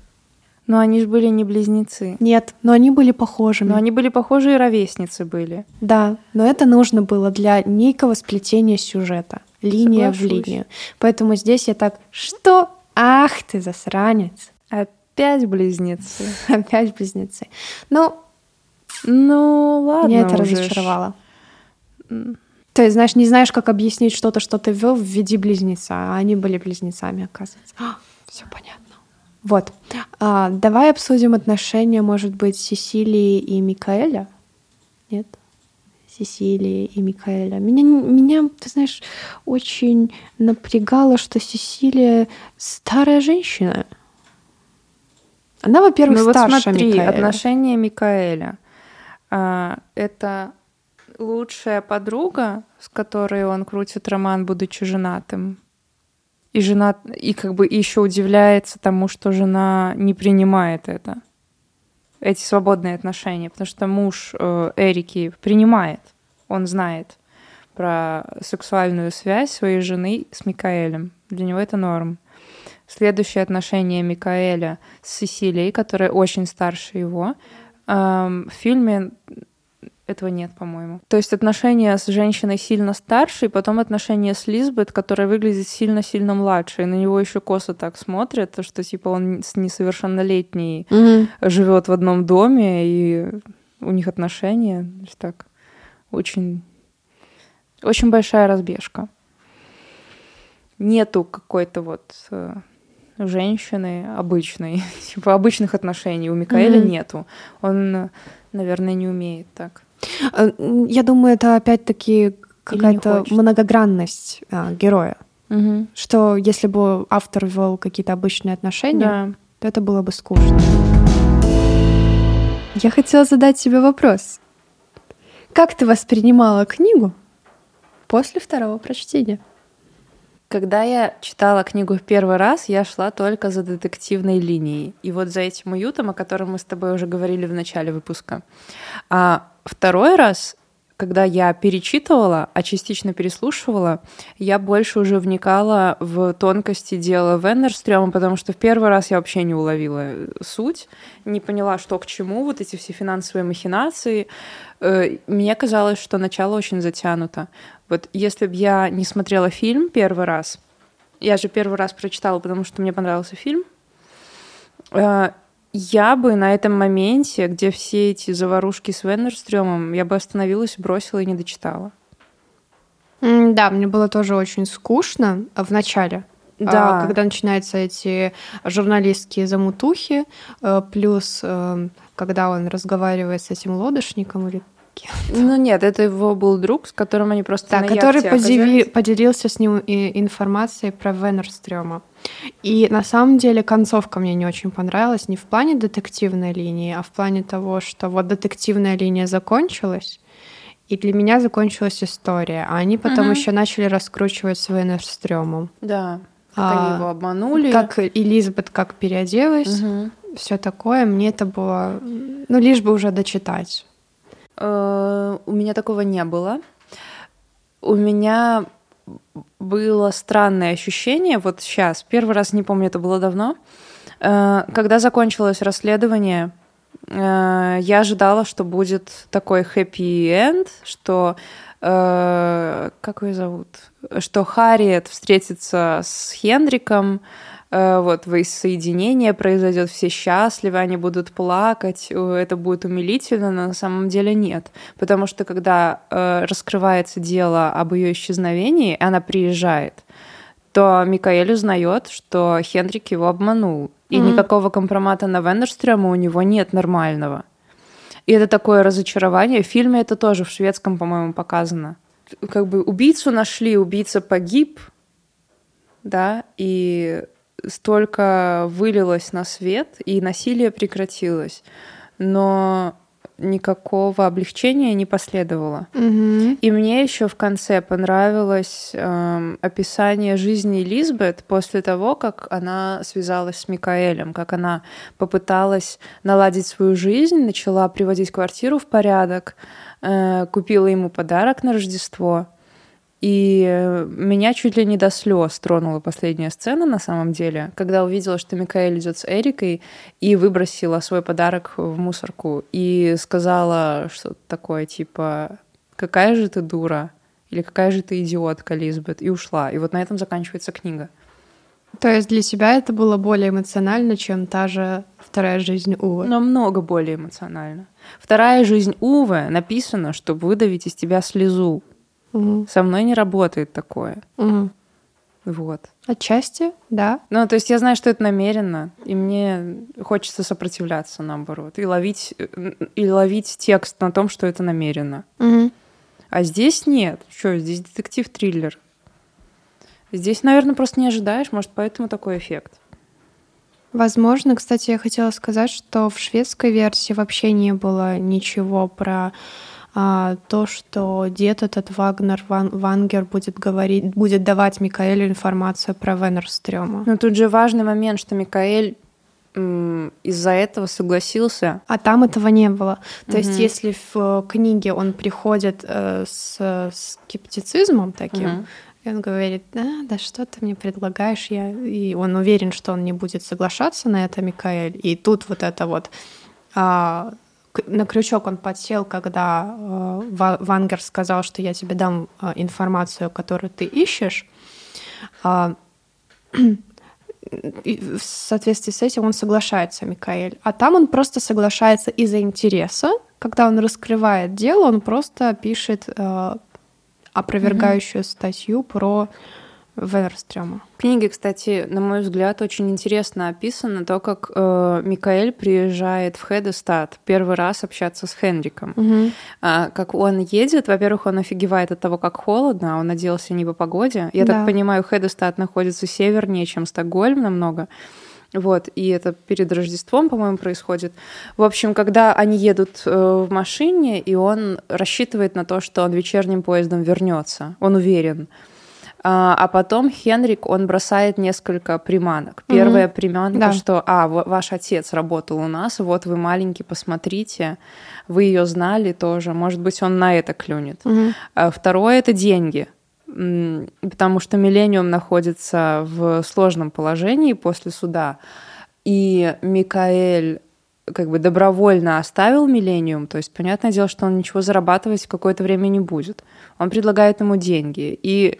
Но они же были не близнецы. Нет, но они были похожими. Но они были похожи и ровесницы были. Да, но это нужно было для некого сплетения сюжета. Линия Соглашусь. в линию. Поэтому здесь я так, что? Ах ты засранец. Опять близнецы. Опять близнецы. Ну, ну ладно. Меня это разочаровало. Ты, знаешь, не знаешь, как объяснить что-то, что ты ввел в виде близнеца, а они были близнецами, оказывается. А, все понятно. Вот. А, давай обсудим отношения, может быть, Сесилии и Микаэля? Нет? Сесилии и Микаэля. Меня, меня, ты знаешь, очень напрягало, что Сесилия старая женщина. Она, во-первых, ну, старше вот смотри, Микаэля. отношения Микаэля. А, это лучшая подруга, с которой он крутит роман, будучи женатым. И жена, и как бы еще удивляется тому, что жена не принимает это эти свободные отношения, потому что муж э, Эрики принимает, он знает про сексуальную связь своей жены с Микаэлем. Для него это норм. Следующее отношение Микаэля с Сесилией, которая очень старше его. В фильме этого нет, по-моему. То есть отношения с женщиной сильно старше, и потом отношения с Лизбет, которая выглядит сильно-сильно младше, и на него еще косо так смотрят, что типа он с несовершеннолетней mm-hmm. живет в одном доме, и у них отношения. Так, очень, очень большая разбежка. Нету какой-то вот э, женщины обычной, типа обычных отношений у Микаэля mm-hmm. нету. Он, наверное, не умеет так. Э, я думаю, это опять-таки какая-то многогранность а, героя. Угу. Что если бы автор вел какие-то обычные отношения, да. то это было бы скучно. Я хотела задать тебе вопрос. Как ты воспринимала книгу после второго прочтения? Когда я читала книгу в первый раз, я шла только за детективной линией. И вот за этим уютом, о котором мы с тобой уже говорили в начале выпуска. А второй раз, когда я перечитывала, а частично переслушивала, я больше уже вникала в тонкости дела Веннерстрёма, потому что в первый раз я вообще не уловила суть, не поняла, что к чему, вот эти все финансовые махинации. Э, мне казалось, что начало очень затянуто. Вот если бы я не смотрела фильм первый раз, я же первый раз прочитала, потому что мне понравился фильм, э, я бы на этом моменте, где все эти заварушки с Веннерстрёмом, я бы остановилась, бросила и не дочитала. Да, мне было тоже очень скучно в начале. А, да. Когда начинаются эти журналистские замутухи, э, плюс э, когда он разговаривает с этим лодочником или ну нет, это его был друг, с которым они просто да, на который подели, поделился с ним информацией про Венерстрёма. И на самом деле концовка мне не очень понравилась, не в плане детективной линии, а в плане того, что вот детективная линия закончилась, и для меня закончилась история, а они потом угу. еще начали раскручивать с Венерстрёмом. Да. Как они его обманули. Как Элизабет как переоделась, угу. все такое. Мне это было, ну лишь бы уже дочитать. Э, у меня такого не было. У меня было странное ощущение, вот сейчас, первый раз не помню, это было давно, э, когда закончилось расследование, э, я ожидала, что будет такой хэппи-энд, что как ее зовут? Что Харриет встретится с Хендриком, Э, вот воссоединение произойдет, все счастливы, они будут плакать, э, это будет умилительно, но на самом деле нет. Потому что когда э, раскрывается дело об ее исчезновении, она приезжает, то Микаэль узнает, что Хендрик его обманул. И mm-hmm. никакого компромата на Вендерстрёма у него нет нормального. И это такое разочарование. В фильме это тоже в шведском, по-моему, показано. Как бы убийцу нашли, убийца погиб, да, и столько вылилось на свет, и насилие прекратилось. Но никакого облегчения не последовало. Угу. И мне еще в конце понравилось э, описание жизни Лизбет после того, как она связалась с Микаэлем, как она попыталась наладить свою жизнь, начала приводить квартиру в порядок, э, купила ему подарок на Рождество. И э, меня чуть ли не до слез тронула последняя сцена на самом деле, когда увидела, что Микаэль идет с Эрикой и выбросила свой подарок в мусорку и сказала что-то такое типа «Какая же ты дура?» или «Какая же ты идиотка, Лизбет?» и ушла. И вот на этом заканчивается книга. То есть для себя это было более эмоционально, чем та же вторая жизнь Увы? Намного более эмоционально. Вторая жизнь Увы написана, чтобы выдавить из тебя слезу. Угу. Со мной не работает такое. Угу. Вот. Отчасти, да. Ну, то есть я знаю, что это намеренно, и мне хочется сопротивляться, наоборот, и ловить, и ловить текст на том, что это намеренно. Угу. А здесь нет. Что, здесь детектив-триллер. Здесь, наверное, просто не ожидаешь, может, поэтому такой эффект. Возможно, кстати, я хотела сказать, что в шведской версии вообще не было ничего про то, что дед этот Вагнер Ван, Вангер будет говорить, будет давать Микаэлю информацию про Венерстрёма. Но тут же важный момент, что Микаэль из-за этого согласился. А там этого не было. То угу. есть, если в книге он приходит э, с скептицизмом таким, угу. И он говорит, да, да что ты мне предлагаешь? Я... И он уверен, что он не будет соглашаться на это, Микаэль. И тут вот это вот а, на крючок он подсел, когда а, Вангер сказал, что я тебе дам а, информацию, которую ты ищешь. И в соответствии с этим он соглашается, Микаэль. А там он просто соглашается из-за интереса. Когда он раскрывает дело, он просто пишет а, опровергающую mm-hmm. статью про Венерстрёма. В книге, кстати, на мой взгляд, очень интересно описано то, как э, Микаэль приезжает в Хедестад первый раз общаться с Хенриком. Угу. А, как он едет, во-первых, он офигевает от того, как холодно, а он оделся не по погоде. Я да. так понимаю, Хедестад находится севернее, чем Стокгольм намного. Вот, и это перед Рождеством, по-моему, происходит. В общем, когда они едут э, в машине, и он рассчитывает на то, что он вечерним поездом вернется, он уверен. А, а потом Хенрик, он бросает несколько приманок. Первая mm-hmm. приманка, да. что, а, ваш отец работал у нас, вот вы маленький, посмотрите, вы ее знали тоже, может быть, он на это клюнет. Mm-hmm. Второе это деньги потому что Миллениум находится в сложном положении после суда, и Микаэль как бы добровольно оставил Миллениум, то есть понятное дело, что он ничего зарабатывать какое-то время не будет. Он предлагает ему деньги, и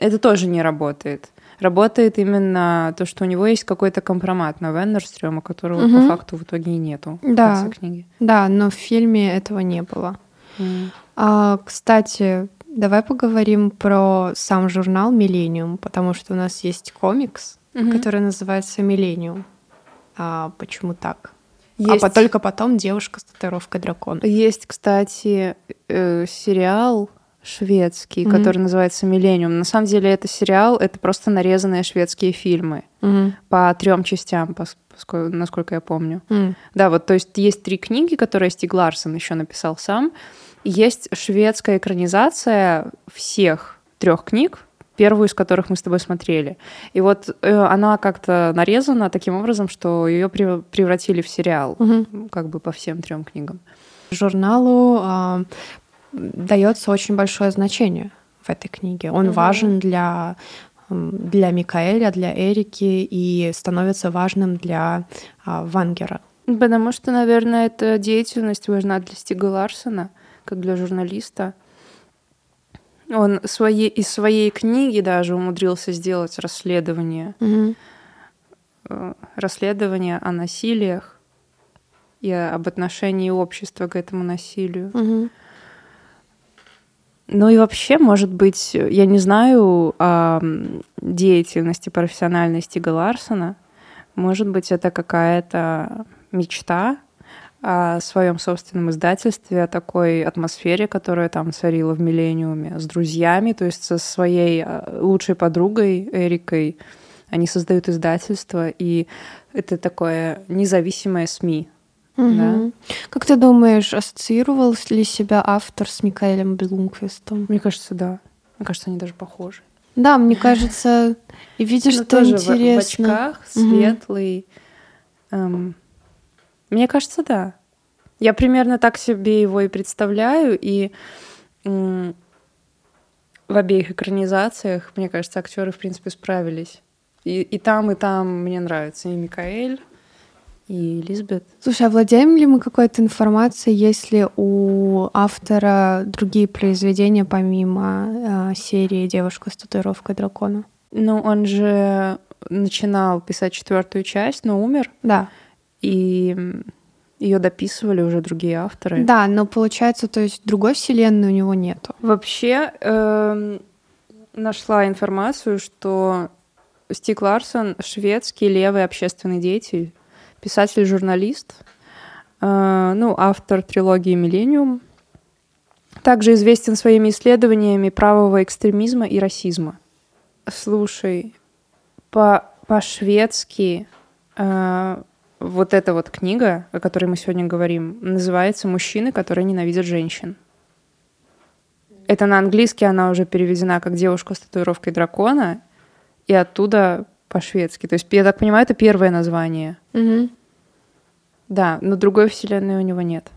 это тоже не работает. Работает именно то, что у него есть какой-то компромат на Веннерстрёма, которого угу. по факту в итоге и нету да. в конце книги. Да, но в фильме этого не было. Mm. А, кстати, Давай поговорим про сам журнал Миллениум, потому что у нас есть комикс, угу. который называется Миллениум. А почему так? А есть... А только потом девушка с татуировкой дракона. Есть, кстати, э, сериал шведский, mm который называется Миллениум. На самом деле это сериал, это просто нарезанные шведские фильмы mm по трем частям, поскольку, насколько я помню. Mm. Да, вот, то есть есть три книги, которые Стиг Ларсон еще написал сам. Есть шведская экранизация всех трех книг, первую из которых мы с тобой смотрели. И вот э, она как-то нарезана таким образом, что ее превратили в сериал, угу. как бы по всем трем книгам. Журналу э, дается очень большое значение в этой книге. Он угу. важен для для Микаэля, для Эрики и становится важным для а, Вангера. Потому что, наверное, эта деятельность важна для Стига Ларсона как для журналиста. Он свои, из своей книги даже умудрился сделать расследование. Угу. Расследование о насилиях и об отношении общества к этому насилию. Угу. Ну и вообще, может быть, я не знаю о деятельности профессиональной Стига Ларсона. Может быть, это какая-то мечта, о своем собственном издательстве, о такой атмосфере, которая там царила в «Миллениуме», с друзьями, то есть со своей э, лучшей подругой Эрикой. Они создают издательство, и это такое независимое СМИ. Угу. Да? Как ты думаешь, ассоциировал ли себя автор с Микаэлем Блумквистом? Мне кажется, да. Мне кажется, они даже похожи. Да, мне кажется, и видишь, ну, что интересно. В, в очках, светлый. Угу. Эм, мне кажется, да. Я примерно так себе его и представляю, и в обеих экранизациях, мне кажется, актеры, в принципе, справились. И, и там, и там мне нравится и Микаэль, и Лизбет. Слушай, а владеем ли мы какой-то информацией, если у автора другие произведения помимо э, серии «Девушка с татуировкой дракона»? Ну, он же начинал писать четвертую часть, но умер. Да. И ее дописывали уже другие авторы. Да, но получается, то есть другой вселенной у него нету. Вообще э, нашла информацию, что Стик Ларсон шведский левый общественный деятель, писатель-журналист, э, ну автор трилогии "Миллениум", Также известен своими исследованиями правого экстремизма и расизма. Слушай, по по-шведски э, вот эта вот книга, о которой мы сегодня говорим, называется «Мужчины, которые ненавидят женщин». Это на английский она уже переведена как «Девушка с татуировкой дракона», и оттуда по-шведски. То есть, я так понимаю, это первое название. Угу. Да, но другой вселенной у него нет.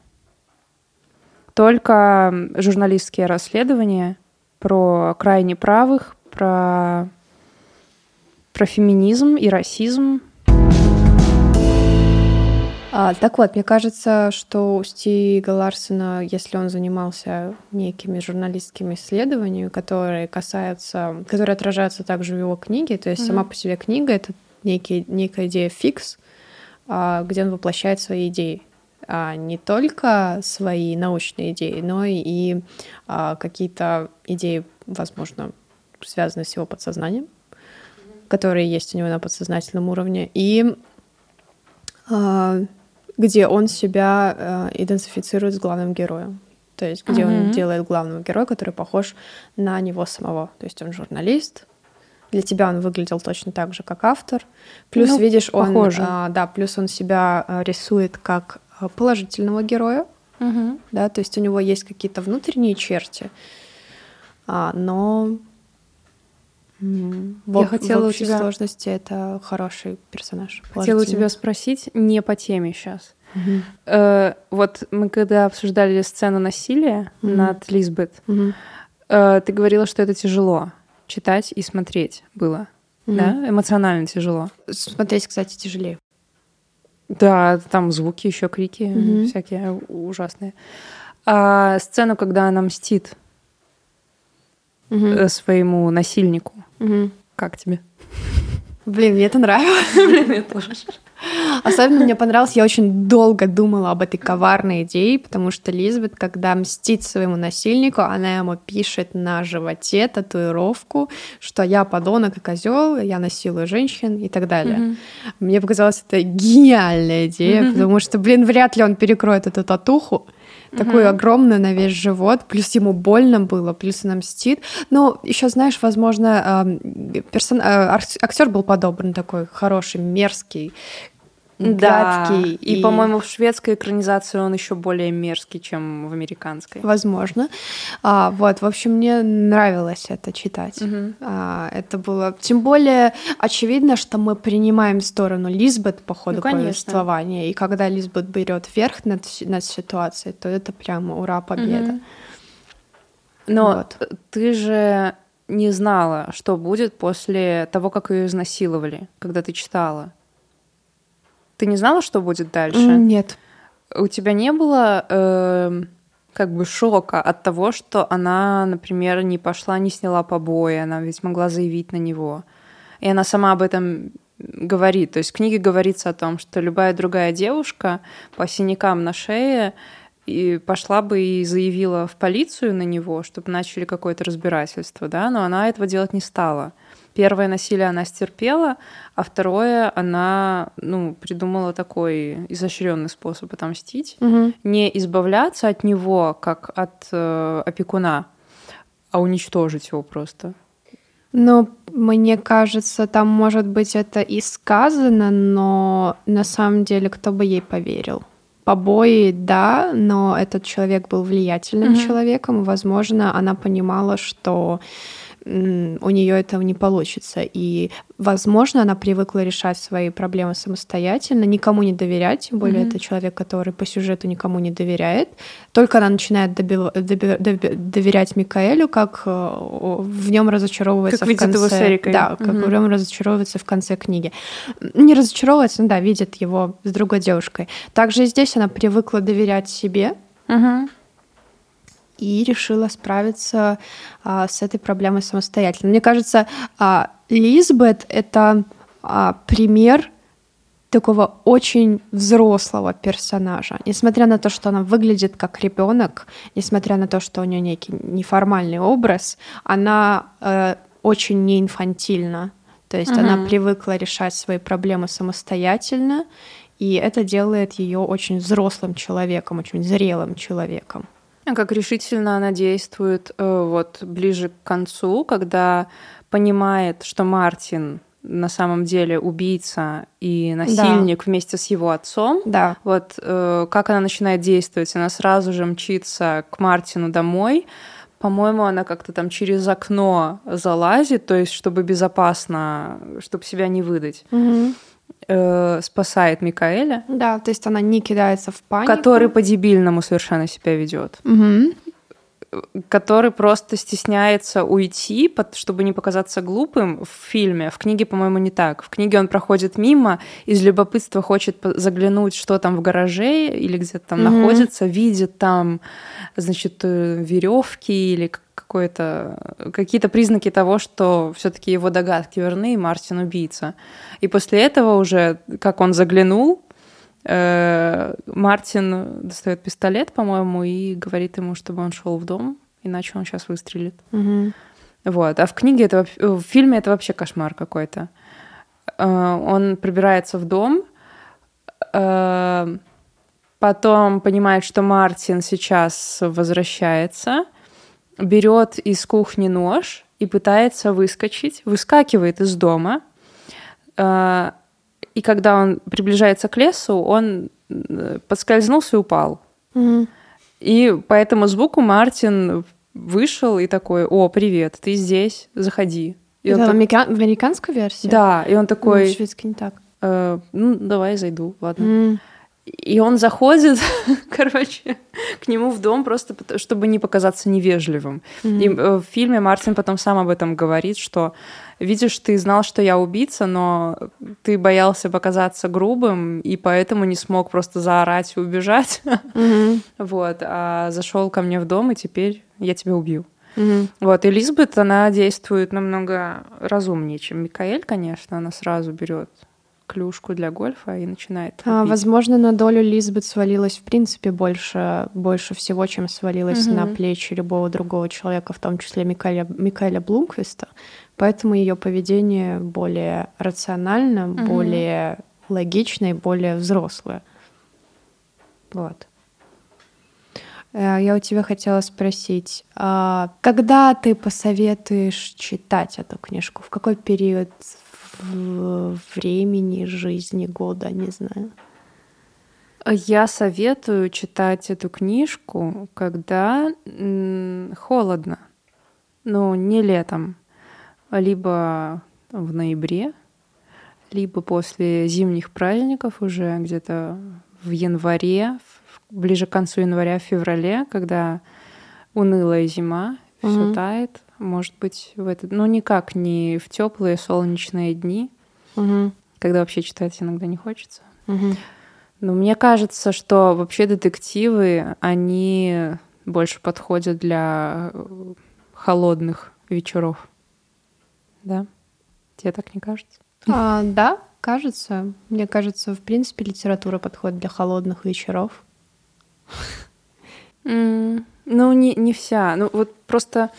Только журналистские расследования про крайне правых, про, про феминизм и расизм, а, так вот, мне кажется, что у Стига Ларсена, если он занимался некими журналистскими исследованиями, которые касаются, которые отражаются также в его книге, то есть mm-hmm. сама по себе книга — это некий, некая идея фикс, а, где он воплощает свои идеи. А не только свои научные идеи, но и а, какие-то идеи, возможно, связанные с его подсознанием, которые есть у него на подсознательном уровне. И а, где он себя э, идентифицирует с главным героем. То есть, где mm-hmm. он делает главного героя, который похож на него самого. То есть он журналист. Для тебя он выглядел точно так же, как автор. Плюс, ну, видишь, он, а, да, плюс он себя э, рисует как э, положительного героя. Mm-hmm. Да, то есть у него есть какие-то внутренние черти, а, но Mm. Я хотела у тебя сложности это хороший персонаж. Хотела у тебя спросить не по теме сейчас. Mm-hmm. Э, вот мы когда обсуждали сцену насилия mm-hmm. над Лизбет, mm-hmm. э, ты говорила, что это тяжело читать и смотреть было, mm-hmm. да, эмоционально тяжело. Смотреть, кстати, тяжелее. Да, там звуки, еще крики mm-hmm. всякие ужасные. А сцену, когда она мстит mm-hmm. своему насильнику. Угу. Как тебе? Блин, мне это нравилось. Особенно мне понравилось, я очень долго думала об этой коварной идее, потому что Лизбет, когда мстит своему насильнику, она ему пишет на животе татуировку, что я подонок и козел, я насилую женщин и так далее. Mm-hmm. Мне показалось это гениальная идея, mm-hmm. потому что, блин, вряд ли он перекроет эту татуху такой огромный на весь живот, плюс ему больно было, плюс он мстит. Но еще, знаешь, возможно, персон... Э, актер был подобран такой хороший, мерзкий, да. гадкий. И, и по-моему, в шведской экранизации он еще более мерзкий, чем в американской. Возможно. А, вот, в общем, мне нравилось это читать. Угу. А, это было. Тем более очевидно, что мы принимаем сторону Лизбет по ходу ну, повествования. И когда Лизбет берет верх над, над ситуацией, то это прямо ура, победа. Угу. Но вот. ты же не знала, что будет после того, как ее изнасиловали, когда ты читала. Ты не знала, что будет дальше? Нет. У тебя не было э, как бы шока от того, что она, например, не пошла, не сняла побои, она ведь могла заявить на него. И она сама об этом говорит. То есть в книге говорится о том, что любая другая девушка по синякам на шее и пошла бы и заявила в полицию на него, чтобы начали какое-то разбирательство, да, но она этого делать не стала. Первое насилие она стерпела, а второе она ну, придумала такой изощренный способ отомстить. Угу. Не избавляться от него, как от э, опекуна, а уничтожить его просто. Ну, мне кажется, там, может быть, это и сказано, но на самом деле кто бы ей поверил? Побои, да, но этот человек был влиятельным mm человеком, и, возможно, она понимала, что у нее этого не получится. И, возможно, она привыкла решать свои проблемы самостоятельно, никому не доверять, тем более mm-hmm. это человек, который по сюжету никому не доверяет. Только она начинает доби- доби- доби- доверять Микаэлю, как э, в нем разочаровывается как в конце. Его с Эрикой. Да, как mm-hmm. в нем разочаровывается в конце книги. Не разочаровывается, но да, видит его с другой девушкой. Также и здесь она привыкла доверять себе. Mm-hmm и решила справиться а, с этой проблемой самостоятельно. Мне кажется, а, Лизбет — это а, пример такого очень взрослого персонажа. Несмотря на то, что она выглядит как ребенок, несмотря на то, что у нее некий неформальный образ, она э, очень неинфантильна. То есть mm-hmm. она привыкла решать свои проблемы самостоятельно, и это делает ее очень взрослым человеком, очень зрелым человеком. Как решительно она действует э, вот ближе к концу, когда понимает, что Мартин на самом деле убийца и насильник да. вместе с его отцом. Да. Вот э, как она начинает действовать, она сразу же мчится к Мартину домой. По-моему, она как-то там через окно залазит, то есть чтобы безопасно, чтобы себя не выдать. Угу. Э, спасает Микаэля. Да, то есть она не кидается в панику. Который по-дебильному совершенно себя ведет. Угу который просто стесняется уйти, чтобы не показаться глупым в фильме. В книге, по-моему, не так. В книге он проходит мимо, из любопытства хочет заглянуть, что там в гараже или где-то там mm-hmm. находится, видит там, значит, э, веревки или какое-то какие-то признаки того, что все-таки его догадки верны, и Мартин убийца. И после этого уже, как он заглянул, Э, Мартин достает пистолет, по-моему, и говорит ему, чтобы он шел в дом, иначе он сейчас выстрелит. Угу. Вот. А в книге это в фильме это вообще кошмар какой-то. Э, он прибирается в дом, э, потом понимает, что Мартин сейчас возвращается, берет из кухни нож и пытается выскочить, выскакивает из дома и когда он приближается к лесу, он э, подскользнулся и упал. Mm-hmm. И по этому звуку Мартин вышел и такой, о, привет, ты здесь, заходи. И Это так... в американской версии? Да, и он такой... Ну, шведский не так. Э, ну, давай зайду, ладно. Mm. И он заходит, короче, к нему в дом просто, чтобы не показаться невежливым. Mm-hmm. И э, в фильме Мартин потом сам об этом говорит, что видишь, ты знал, что я убийца, но ты боялся показаться грубым, и поэтому не смог просто заорать и убежать. Mm-hmm. Вот, а зашел ко мне в дом, и теперь я тебя убью. Mm-hmm. Вот, и Лизбет, она действует намного разумнее, чем Микаэль, конечно. Она сразу берет клюшку для гольфа и начинает. А, возможно, на долю Лизбет свалилось в принципе больше, больше всего, чем свалилось угу. на плечи любого другого человека, в том числе Микаэля, Микаэля Блумквиста. Поэтому ее поведение более рационально, угу. более логичное, более взрослое. Вот. Э, я у тебя хотела спросить, а когда ты посоветуешь читать эту книжку? В какой период времени, жизни, года, не знаю. Я советую читать эту книжку, когда холодно. Ну, не летом, либо в ноябре, либо после зимних праздников уже где-то в январе, ближе к концу января, в феврале, когда унылая зима, угу. все тает, может быть, в этот, ну никак не в теплые солнечные дни, угу. когда вообще читать иногда не хочется. Угу. Но мне кажется, что вообще детективы, они больше подходят для э, холодных вечеров. Да? Тебе так не кажется? А, да, кажется. Мне кажется, в принципе, литература подходит для холодных вечеров. Mm, ну, не, не вся. Ну, вот просто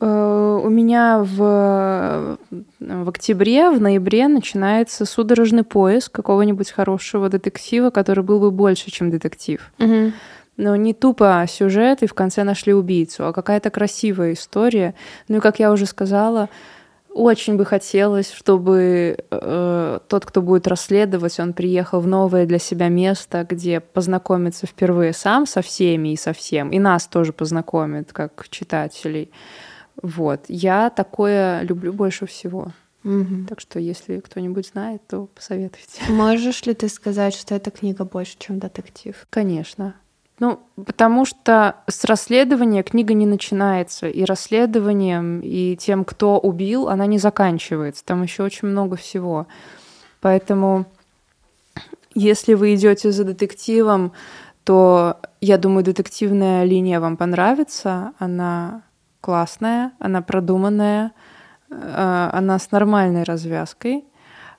у меня в, в октябре, в ноябре начинается судорожный поиск какого-нибудь хорошего детектива, который был бы больше, чем детектив. Угу. Но не тупо сюжет, и в конце нашли убийцу, а какая-то красивая история. Ну и, как я уже сказала, очень бы хотелось, чтобы э, тот, кто будет расследовать, он приехал в новое для себя место, где познакомится впервые сам со всеми и со всем, и нас тоже познакомит, как читателей. Вот. Я такое люблю больше всего. Угу. Так что, если кто-нибудь знает, то посоветуйте. Можешь ли ты сказать, что эта книга больше, чем детектив? Конечно. Ну, потому что с расследования книга не начинается, и расследованием, и тем, кто убил, она не заканчивается. Там еще очень много всего. Поэтому, если вы идете за детективом, то я думаю, детективная линия вам понравится. Она классная, она продуманная, э, она с нормальной развязкой.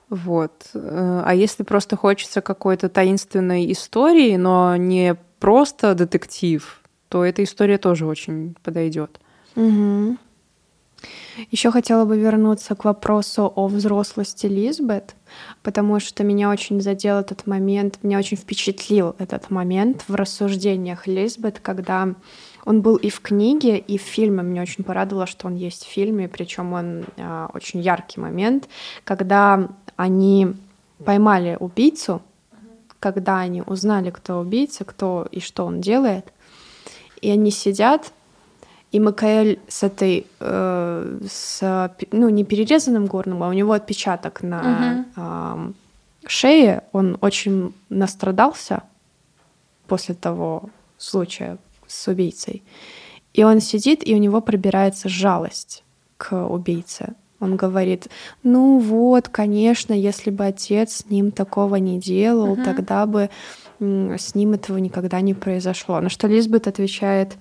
Вот. Э, а если просто хочется какой-то таинственной истории, но не просто детектив, то эта история тоже очень подойдет. Угу. Еще хотела бы вернуться к вопросу о взрослости Лизбет, потому что меня очень задел этот момент, меня очень впечатлил этот момент в рассуждениях Лизбет, когда он был и в книге, и в фильме. Меня очень порадовало, что он есть в фильме, причем он э, очень яркий момент, когда они поймали убийцу, когда они узнали, кто убийца, кто и что он делает, и они сидят и Макаэль с этой, э, с, ну, не перерезанным горным, а у него отпечаток на uh-huh. э, шее, он очень настрадался после того случая с убийцей. И он сидит, и у него пробирается жалость к убийце. Он говорит, ну вот, конечно, если бы отец с ним такого не делал, uh-huh. тогда бы с ним этого никогда не произошло. На что Лизбет отвечает,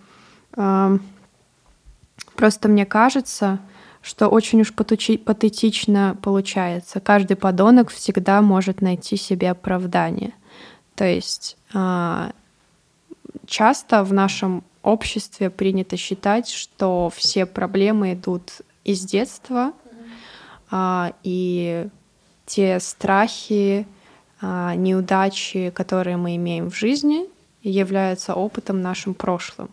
Просто мне кажется, что очень уж патетично получается. Каждый подонок всегда может найти себе оправдание. То есть а, часто в нашем обществе принято считать, что все проблемы идут из детства, а, и те страхи, а, неудачи, которые мы имеем в жизни, являются опытом нашим прошлым.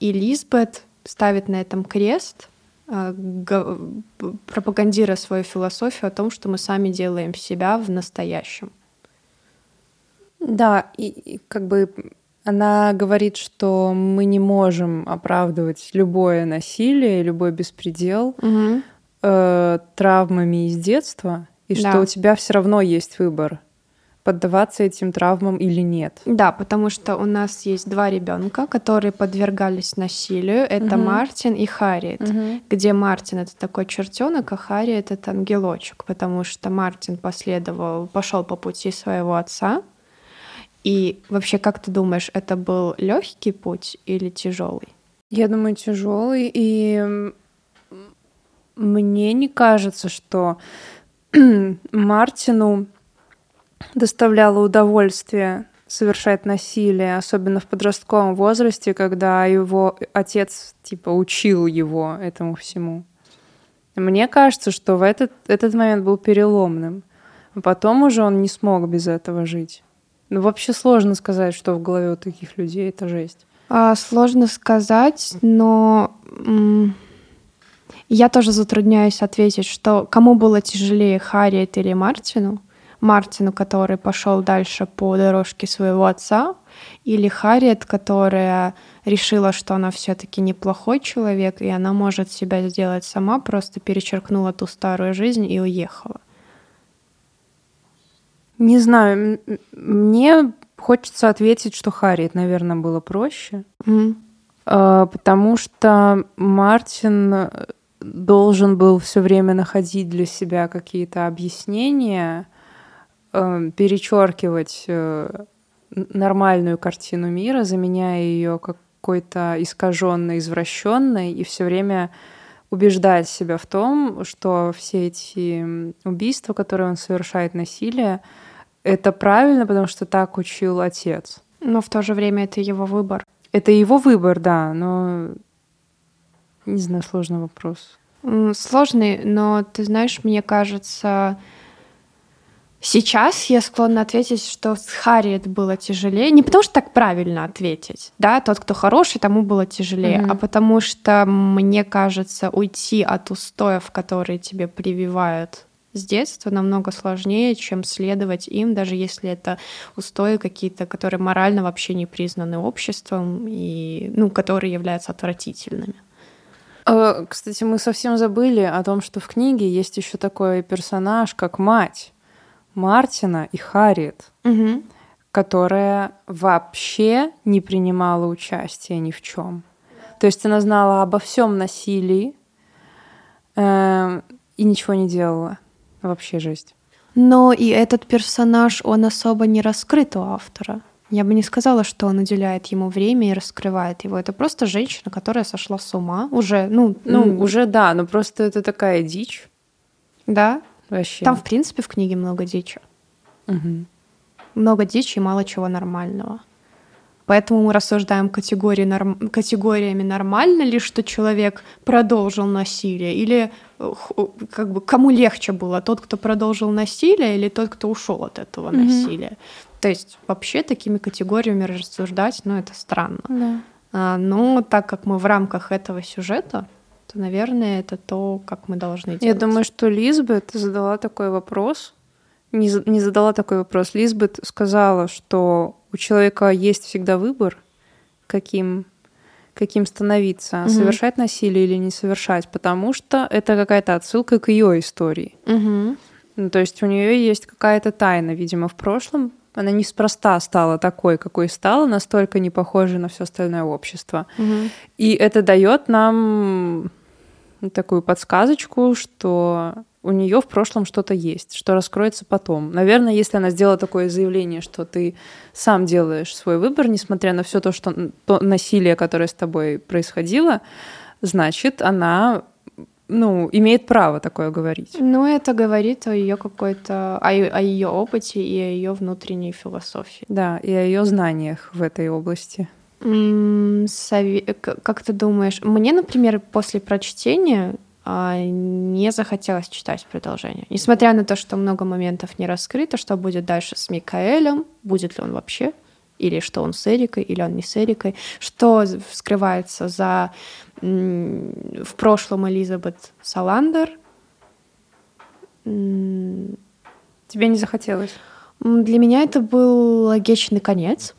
И Лизбет ставит на этом крест, а, пропагандируя свою философию о том, что мы сами делаем себя в настоящем. Да, и, и как бы она говорит, что мы не можем оправдывать любое насилие, любой беспредел угу. э, травмами из детства, и да. что у тебя все равно есть выбор поддаваться этим травмам или нет. Да, потому что у нас есть два ребенка, которые подвергались насилию. Это угу. Мартин и Харриет. Угу. Где Мартин это такой чертенок, а Харриет это ангелочек, потому что Мартин последовал, пошел по пути своего отца. И вообще, как ты думаешь, это был легкий путь или тяжелый? Я думаю, тяжелый. И мне не кажется, что Мартину доставляло удовольствие совершать насилие, особенно в подростковом возрасте, когда его отец типа учил его этому всему. Мне кажется, что в этот, этот момент был переломным. Потом уже он не смог без этого жить. Ну, вообще сложно сказать, что в голове у таких людей это жесть. А, сложно сказать, но я тоже затрудняюсь ответить, что кому было тяжелее, Харриет или Мартину. Мартину, который пошел дальше по дорожке своего отца, или Харриет, которая решила, что она все-таки неплохой человек, и она может себя сделать сама, просто перечеркнула ту старую жизнь и уехала. Не знаю, мне хочется ответить, что Харриет, наверное, было проще, mm. потому что Мартин должен был все время находить для себя какие-то объяснения, э, перечеркивать э, нормальную картину мира, заменяя ее какой-то искаженной, извращенной, и все время убеждать себя в том, что все эти убийства, которые он совершает, насилие, это правильно, потому что так учил отец. Но в то же время это его выбор. Это его выбор, да, но не знаю, сложный вопрос. Сложный, но ты знаешь, мне кажется, Сейчас я склонна ответить, что с Харриет было тяжелее. Не потому что так правильно ответить, да, тот, кто хороший, тому было тяжелее, mm-hmm. а потому что, мне кажется, уйти от устоев, которые тебе прививают с детства, намного сложнее, чем следовать им, даже если это устои какие-то, которые морально вообще не признаны обществом и, ну, которые являются отвратительными. А, кстати, мы совсем забыли о том, что в книге есть еще такой персонаж, как мать. Мартина и Харриет, угу. которая вообще не принимала участия ни в чем. То есть она знала обо всем насилии э, и ничего не делала. Вообще жесть. Но и этот персонаж, он особо не раскрыт у автора. Я бы не сказала, что он уделяет ему время и раскрывает его. Это просто женщина, которая сошла с ума. Уже, ну, ну, уже да, но просто это такая дичь. Да, Вообще. Там, в принципе, в книге много дичи. Угу. Много дичи и мало чего нормального. Поэтому мы рассуждаем категории норм... категориями нормально ли, что человек продолжил насилие, или э, как бы кому легче было, тот, кто продолжил насилие, или тот, кто ушел от этого mm-hmm. насилия. То есть вообще такими категориями рассуждать, ну это странно. Да. А, но так как мы в рамках этого сюжета, то, наверное, это то, как мы должны делать. Я думаю, что Лизбет задала такой вопрос, не, не задала такой вопрос. Лизбет сказала, что у человека есть всегда выбор, каким, каким становиться, угу. совершать насилие или не совершать, потому что это какая-то отсылка к ее истории. Угу. Ну, то есть у нее есть какая-то тайна, видимо, в прошлом. Она неспроста стала такой, какой стала, настолько не похожей на все остальное общество. Угу. И это дает нам такую подсказочку, что у нее в прошлом что-то есть, что раскроется потом. Наверное, если она сделала такое заявление, что ты сам делаешь свой выбор, несмотря на все то, что то насилие, которое с тобой происходило, значит, она ну, имеет право такое говорить. Ну, это говорит о ее какой-то, о, о ее опыте и о ее внутренней философии. Да, и о ее знаниях в этой области. Как ты думаешь, мне, например, после прочтения не захотелось читать продолжение. Несмотря на то, что много моментов не раскрыто, что будет дальше с Микаэлем, будет ли он вообще, или что он с Эрикой, или он не с Эрикой, что скрывается за в прошлом Элизабет Саландер. Тебе не захотелось? Для меня это был логичный конец.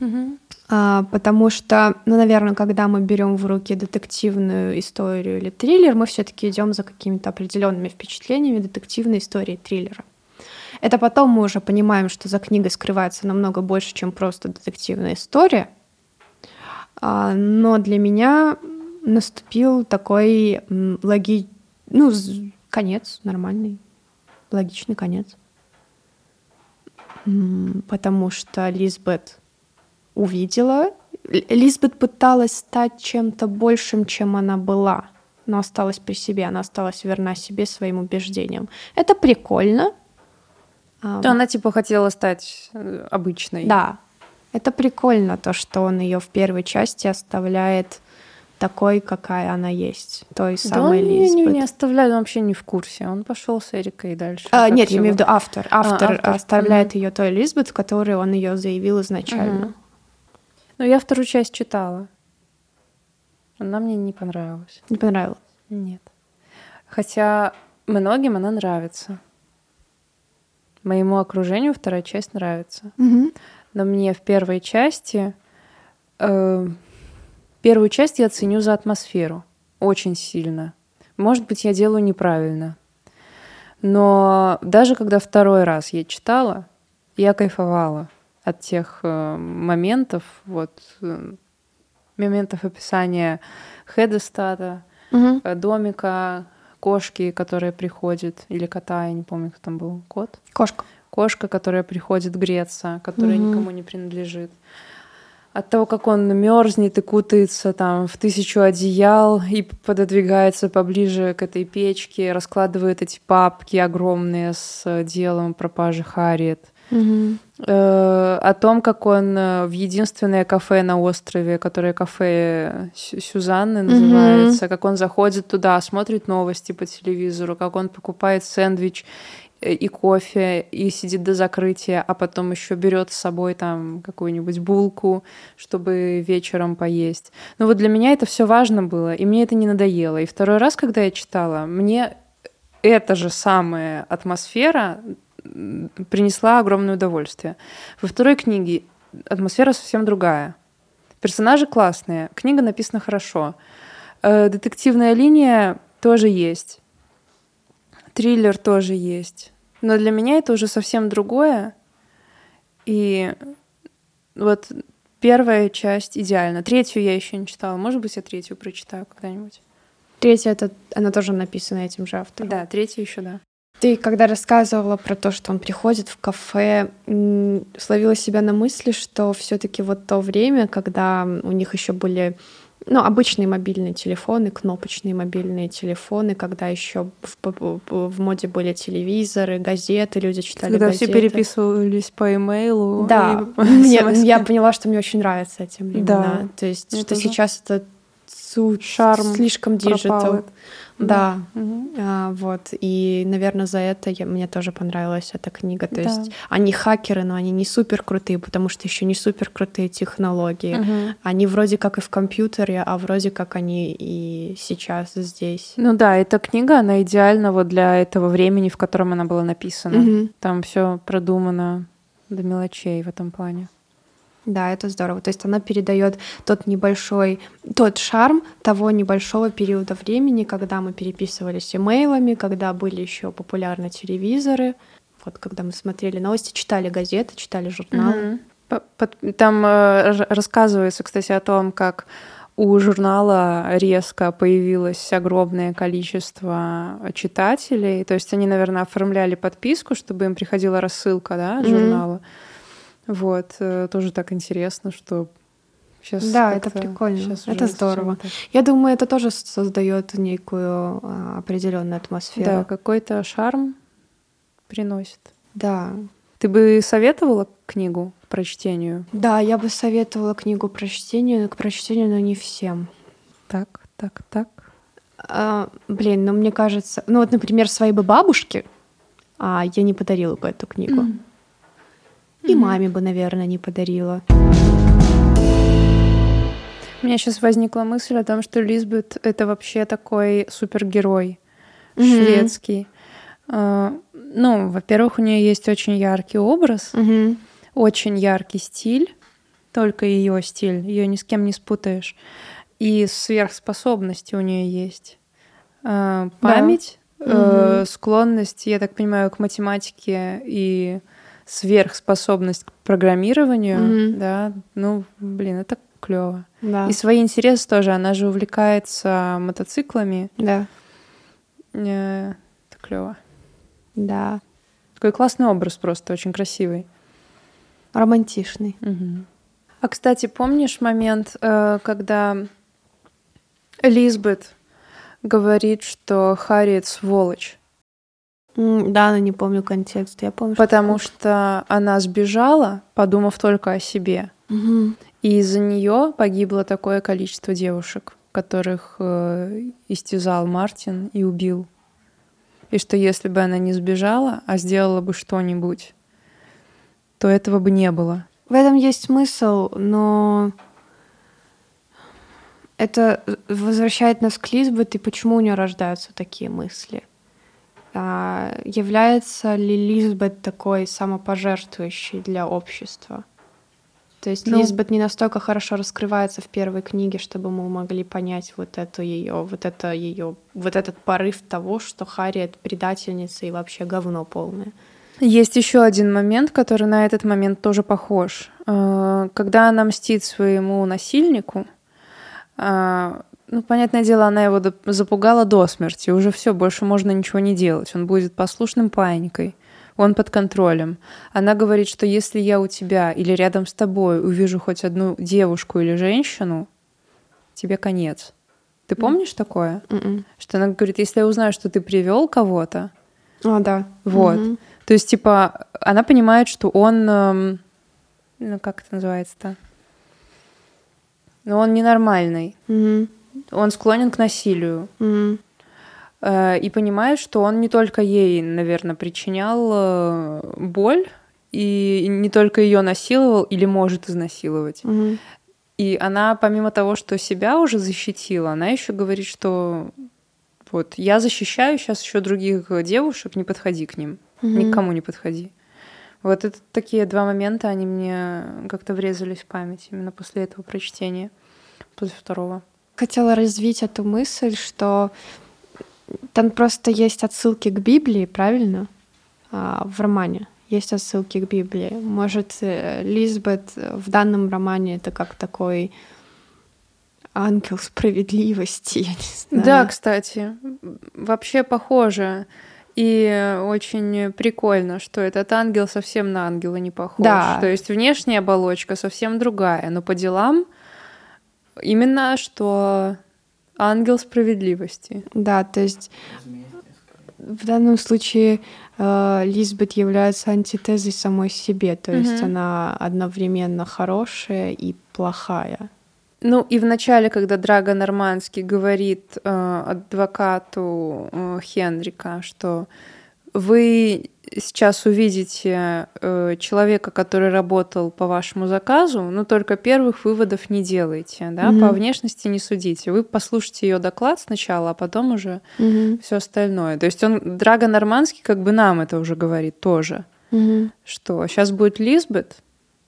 Угу. А, потому что, ну, наверное, когда мы берем в руки детективную историю или триллер, мы все-таки идем за какими-то определенными впечатлениями детективной истории триллера. Это потом мы уже понимаем, что за книгой скрывается намного больше, чем просто детективная история. А, но для меня наступил такой логи... ну, конец нормальный, логичный конец. Потому что Лизбет увидела. Лизбет пыталась стать чем-то большим, чем она была, но осталась при себе, она осталась верна себе, своим убеждениям. Это прикольно. То она типа хотела стать э, обычной. Да, это прикольно, то, что он ее в первой части оставляет такой, какая она есть, той самой да, Лизбет. Не, не оставляет, он вообще не в курсе. Он пошел с Эрикой дальше. А, нет, я имею в виду автор. Автор, а, автор. оставляет mm-hmm. ее той Лизбет, в которой он ее заявил изначально. Mm-hmm. Ну, я вторую часть читала. Она мне не понравилась. Не понравилась? Нет. Хотя многим она нравится. Моему окружению вторая часть нравится. Угу. Но мне в первой части... Э, первую часть я ценю за атмосферу. Очень сильно. Может быть, я делаю неправильно. Но даже когда второй раз я читала, я кайфовала от тех э, моментов, вот э, моментов описания Хедестата, угу. домика, кошки, которая приходит, или кота, я не помню, кто там был, кот? Кошка. Кошка, которая приходит греться, которая угу. никому не принадлежит. От того, как он мерзнет и кутается там в тысячу одеял и пододвигается поближе к этой печке, раскладывает эти папки огромные с делом пропажи Харриет. Угу. Э, о том, как он э, в единственное кафе на острове, которое кафе Сюзанны называется, как он заходит туда, смотрит новости по телевизору, как он покупает сэндвич э, и кофе и сидит до закрытия, а потом еще берет с собой там какую-нибудь булку, чтобы вечером поесть. Ну вот для меня это все важно было, и мне это не надоело. И второй раз, когда я читала, мне эта же самая атмосфера принесла огромное удовольствие. Во второй книге атмосфера совсем другая. Персонажи классные, книга написана хорошо. Э, детективная линия тоже есть. Триллер тоже есть. Но для меня это уже совсем другое. И вот первая часть идеальна. Третью я еще не читала. Может быть, я третью прочитаю когда-нибудь. Третья это она тоже написана этим же автором. Да, третья еще да. Ты, когда рассказывала про то, что он приходит в кафе, словила себя на мысли, что все-таки вот то время, когда у них еще были ну, обычные мобильные телефоны, кнопочные мобильные телефоны, когда еще в, в, моде были телевизоры, газеты, люди читали когда газеты. все переписывались по имейлу. Да, и мне, я поняла, что мне очень нравятся эти времена. Да. То есть, Мне что тоже. сейчас это су- Шарм слишком digital. этот. Да. Мгм. А, вот. И, наверное, за это я, мне тоже понравилась эта книга. То Да. есть они хакеры, но они не супер крутые, потому что еще не супер крутые технологии. Мгм. Они вроде как и в компьютере, а вроде как они и сейчас здесь. Ну да, эта книга, она идеальна вот для этого времени, в котором она была написана. Мгм. Там все продумано до мелочей в этом плане. Да, это здорово. То есть она передает тот небольшой, тот шарм того небольшого периода времени, когда мы переписывались имейлами, когда были еще популярны телевизоры, вот когда мы смотрели новости, читали газеты, читали журналы. Под- Там э, рассказывается, кстати, о том, как у журнала резко появилось огромное количество читателей. То есть они, наверное, оформляли подписку, чтобы им приходила рассылка да, от журнала. Вот. э, Тоже так интересно, что сейчас Да, это прикольно. Это здорово. Я думаю, это тоже создает некую а, определенную Да, атмосферу. какой-то шарм приносит. Да. Ты бы советовала книгу к прочтению? Да, я бы советовала книгу прочтению, к прочтению, но не всем. Так, так, так. А, блин, ну мне кажется, ну вот, например, своей бы бабушке а, я не подарила бы эту книгу. И маме бы, наверное, не подарила. У меня сейчас возникла мысль о том, что Лизбет — это вообще такой супергерой Мгм. шведский. А, Ну, во-первых, у нее есть очень яркий образ, Мгм. очень яркий стиль, только ее стиль, ее ни с кем не спутаешь. И сверхспособности у нее есть. А, Память, э, Мгм. склонность, я так понимаю, к математике и сверхспособность к программированию, Мгм. да, ну, блин, это клево. Да. И свои интересы тоже. Она же увлекается мотоциклами. Да. Э, Это клево. Да. Такой классный образ просто, очень красивый. Романтичный. Мгм. А, кстати, помнишь момент, э, когда Лизбет говорит, что Харриет сволочь, Да, но не помню контекст. Я помню, что- потому что она сбежала, подумав только о себе. Мгм. И из-за нее погибло такое количество девушек, которых э, истязал Мартин и убил. И что если бы она не сбежала, а сделала бы что-нибудь, то этого бы не было. В этом есть смысл, но это возвращает нас к Лизбет, и почему у нее рождаются такие мысли. А, является ли Лизбет такой самопожертвующей для общества? То есть Ну- Лизбет не настолько хорошо раскрывается в первой книге, чтобы мы могли понять вот эту ее, вот это ее, вот этот порыв того, что Харриет предательница и вообще говно полное. Есть еще один момент, который на этот момент тоже похож. Э, Когда она мстит своему насильнику, э, ну, понятное дело, она его запугала до смерти. Уже все, больше можно ничего не делать. Он будет послушным паинькой. Он под контролем. Она говорит, что если я у тебя или рядом с тобой увижу хоть одну девушку или женщину, тебе конец. Ты помнишь такое? Мгм. Что она говорит, если я узнаю, что ты привел кого-то, А, да. вот. Мгм. То есть, типа, она понимает, что он, эм, ну, как это называется-то? Ну, он ненормальный. Мгм. Он склонен к насилию. Э, И понимает, что он не только ей, наверное, причинял э, боль, и не только ее насиловал или может изнасиловать. Мгм. И она, помимо того, что себя уже защитила, она еще говорит, что вот я защищаю сейчас еще других девушек, не подходи к ним. Мгм. Никому не подходи. Вот это такие два момента, они мне как-то врезались в память именно после этого прочтения, после второго. Хотела развить эту мысль, что там просто есть отсылки к Библии, правильно? А, в романе есть отсылки к Библии. Может, э, Лизбет в данном романе это как такой ангел справедливости, я не знаю. Да, кстати, вообще похоже. И очень прикольно, что этот ангел совсем на ангела не похож. Да. То есть внешняя оболочка совсем другая, но по делам Именно что ангел справедливости. Да, то есть в данном случае э, Лизбет является антитезой самой себе, то есть mm-hmm. она одновременно хорошая и плохая. Ну и в начале, когда Драго Нормандский говорит э, адвокату э, Хенрика, что вы сейчас увидите э, человека, который работал по вашему заказу, но только первых выводов не делайте, да, mm-hmm. по внешности не судите. Вы послушайте ее доклад сначала, а потом уже mm-hmm. все остальное. То есть он Драго Нормандский как бы нам это уже говорит тоже, mm-hmm. что сейчас будет Лизбет,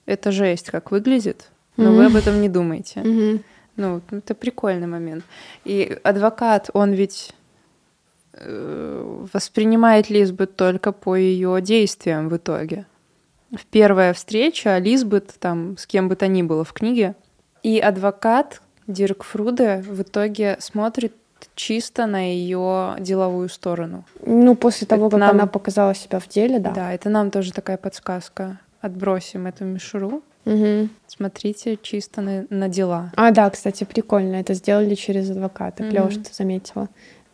это жесть, как выглядит, но mm-hmm. вы об этом не думаете. Mm-hmm. Ну, это прикольный момент. И адвокат, он ведь э, воспринимает Лизбет только по ее действиям в итоге. В первая встреча Лизбет там с кем бы то ни было в книге, и адвокат Дирк Фруде в итоге смотрит чисто на ее деловую сторону. Ну, после того, это как нам... она показала себя в деле, да. Да, это нам тоже такая подсказка. Отбросим эту мишуру Угу. Смотрите чисто на, на дела. А, да, кстати, прикольно. Это сделали через адвоката. Угу. Клево, что заметила.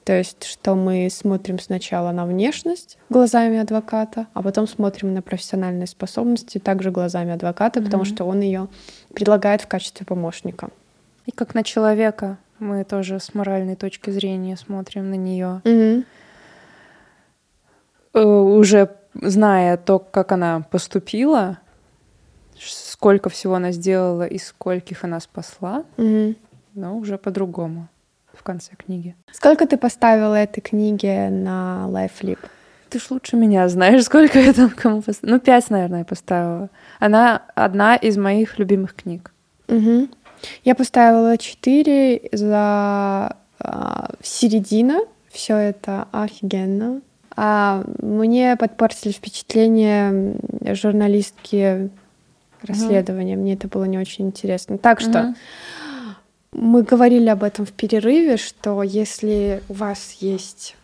То есть, что мы смотрим сначала на внешность глазами адвоката, а потом смотрим на профессиональные способности также глазами адвоката, mm потому что он ее предлагает в качестве помощника. И как на человека мы тоже с моральной точки зрения смотрим на нее. mm Уже зная то, как она поступила, сколько всего она сделала и скольких она спасла, угу. но уже по-другому в конце книги. Сколько ты поставила этой книге на LifeLip? Ты ж лучше меня знаешь, сколько я там кому поставила. Ну, пять, наверное, поставила. Она одна из моих любимых книг. Угу. Я поставила четыре за а, середина. Все это офигенно. А мне подпортили впечатление журналистки расследования. Угу. Мне это было не очень интересно. Так что угу. Мы говорили об этом в перерыве, что если у вас есть...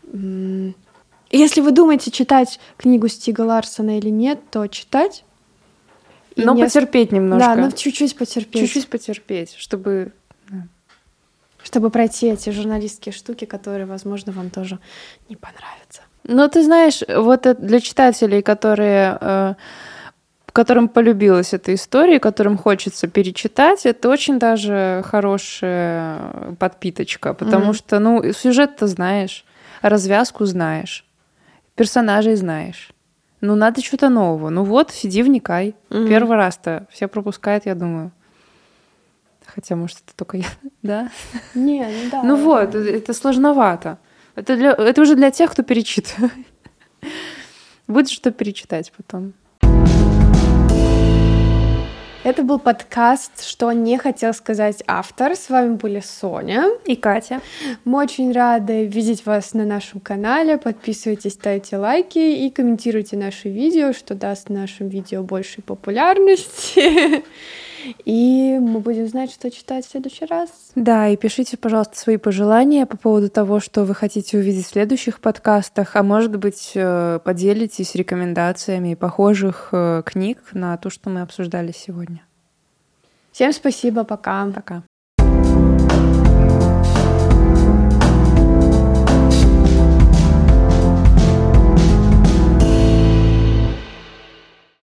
Если вы думаете читать книгу Стига Ларсона или нет, то читать. Но не... потерпеть немножко. Да, ну чуть-чуть потерпеть. Чуть-чуть потерпеть, чтобы... Чтобы пройти эти журналистские штуки, которые, возможно, вам тоже не понравятся. Ну, ты знаешь, вот для читателей, которые э, которым полюбилась эта история, которым хочется перечитать, это очень даже хорошая подпиточка, потому mm-hmm. что, ну, сюжет-то знаешь, развязку знаешь, персонажей знаешь. Ну, надо что-то нового. Ну вот, сиди, вникай. Mm-hmm. Первый раз-то все пропускают, я думаю. Хотя, может, это только я, да? Не, ну да. Ну вот, это сложновато. Это, для, это уже для тех, кто перечитывает. Будет что перечитать потом. Это был подкаст «Что не хотел сказать автор». С вами были Соня и Катя. Мы очень рады видеть вас на нашем канале. Подписывайтесь, ставьте лайки и комментируйте наши видео, что даст нашим видео большей популярности. И мы будем знать, что читать в следующий раз. Да, и пишите, пожалуйста, свои пожелания по поводу того, что вы хотите увидеть в следующих подкастах, а может быть, э, поделитесь рекомендациями похожих э, книг на то, что мы обсуждали сегодня. Всем спасибо, пока. Пока.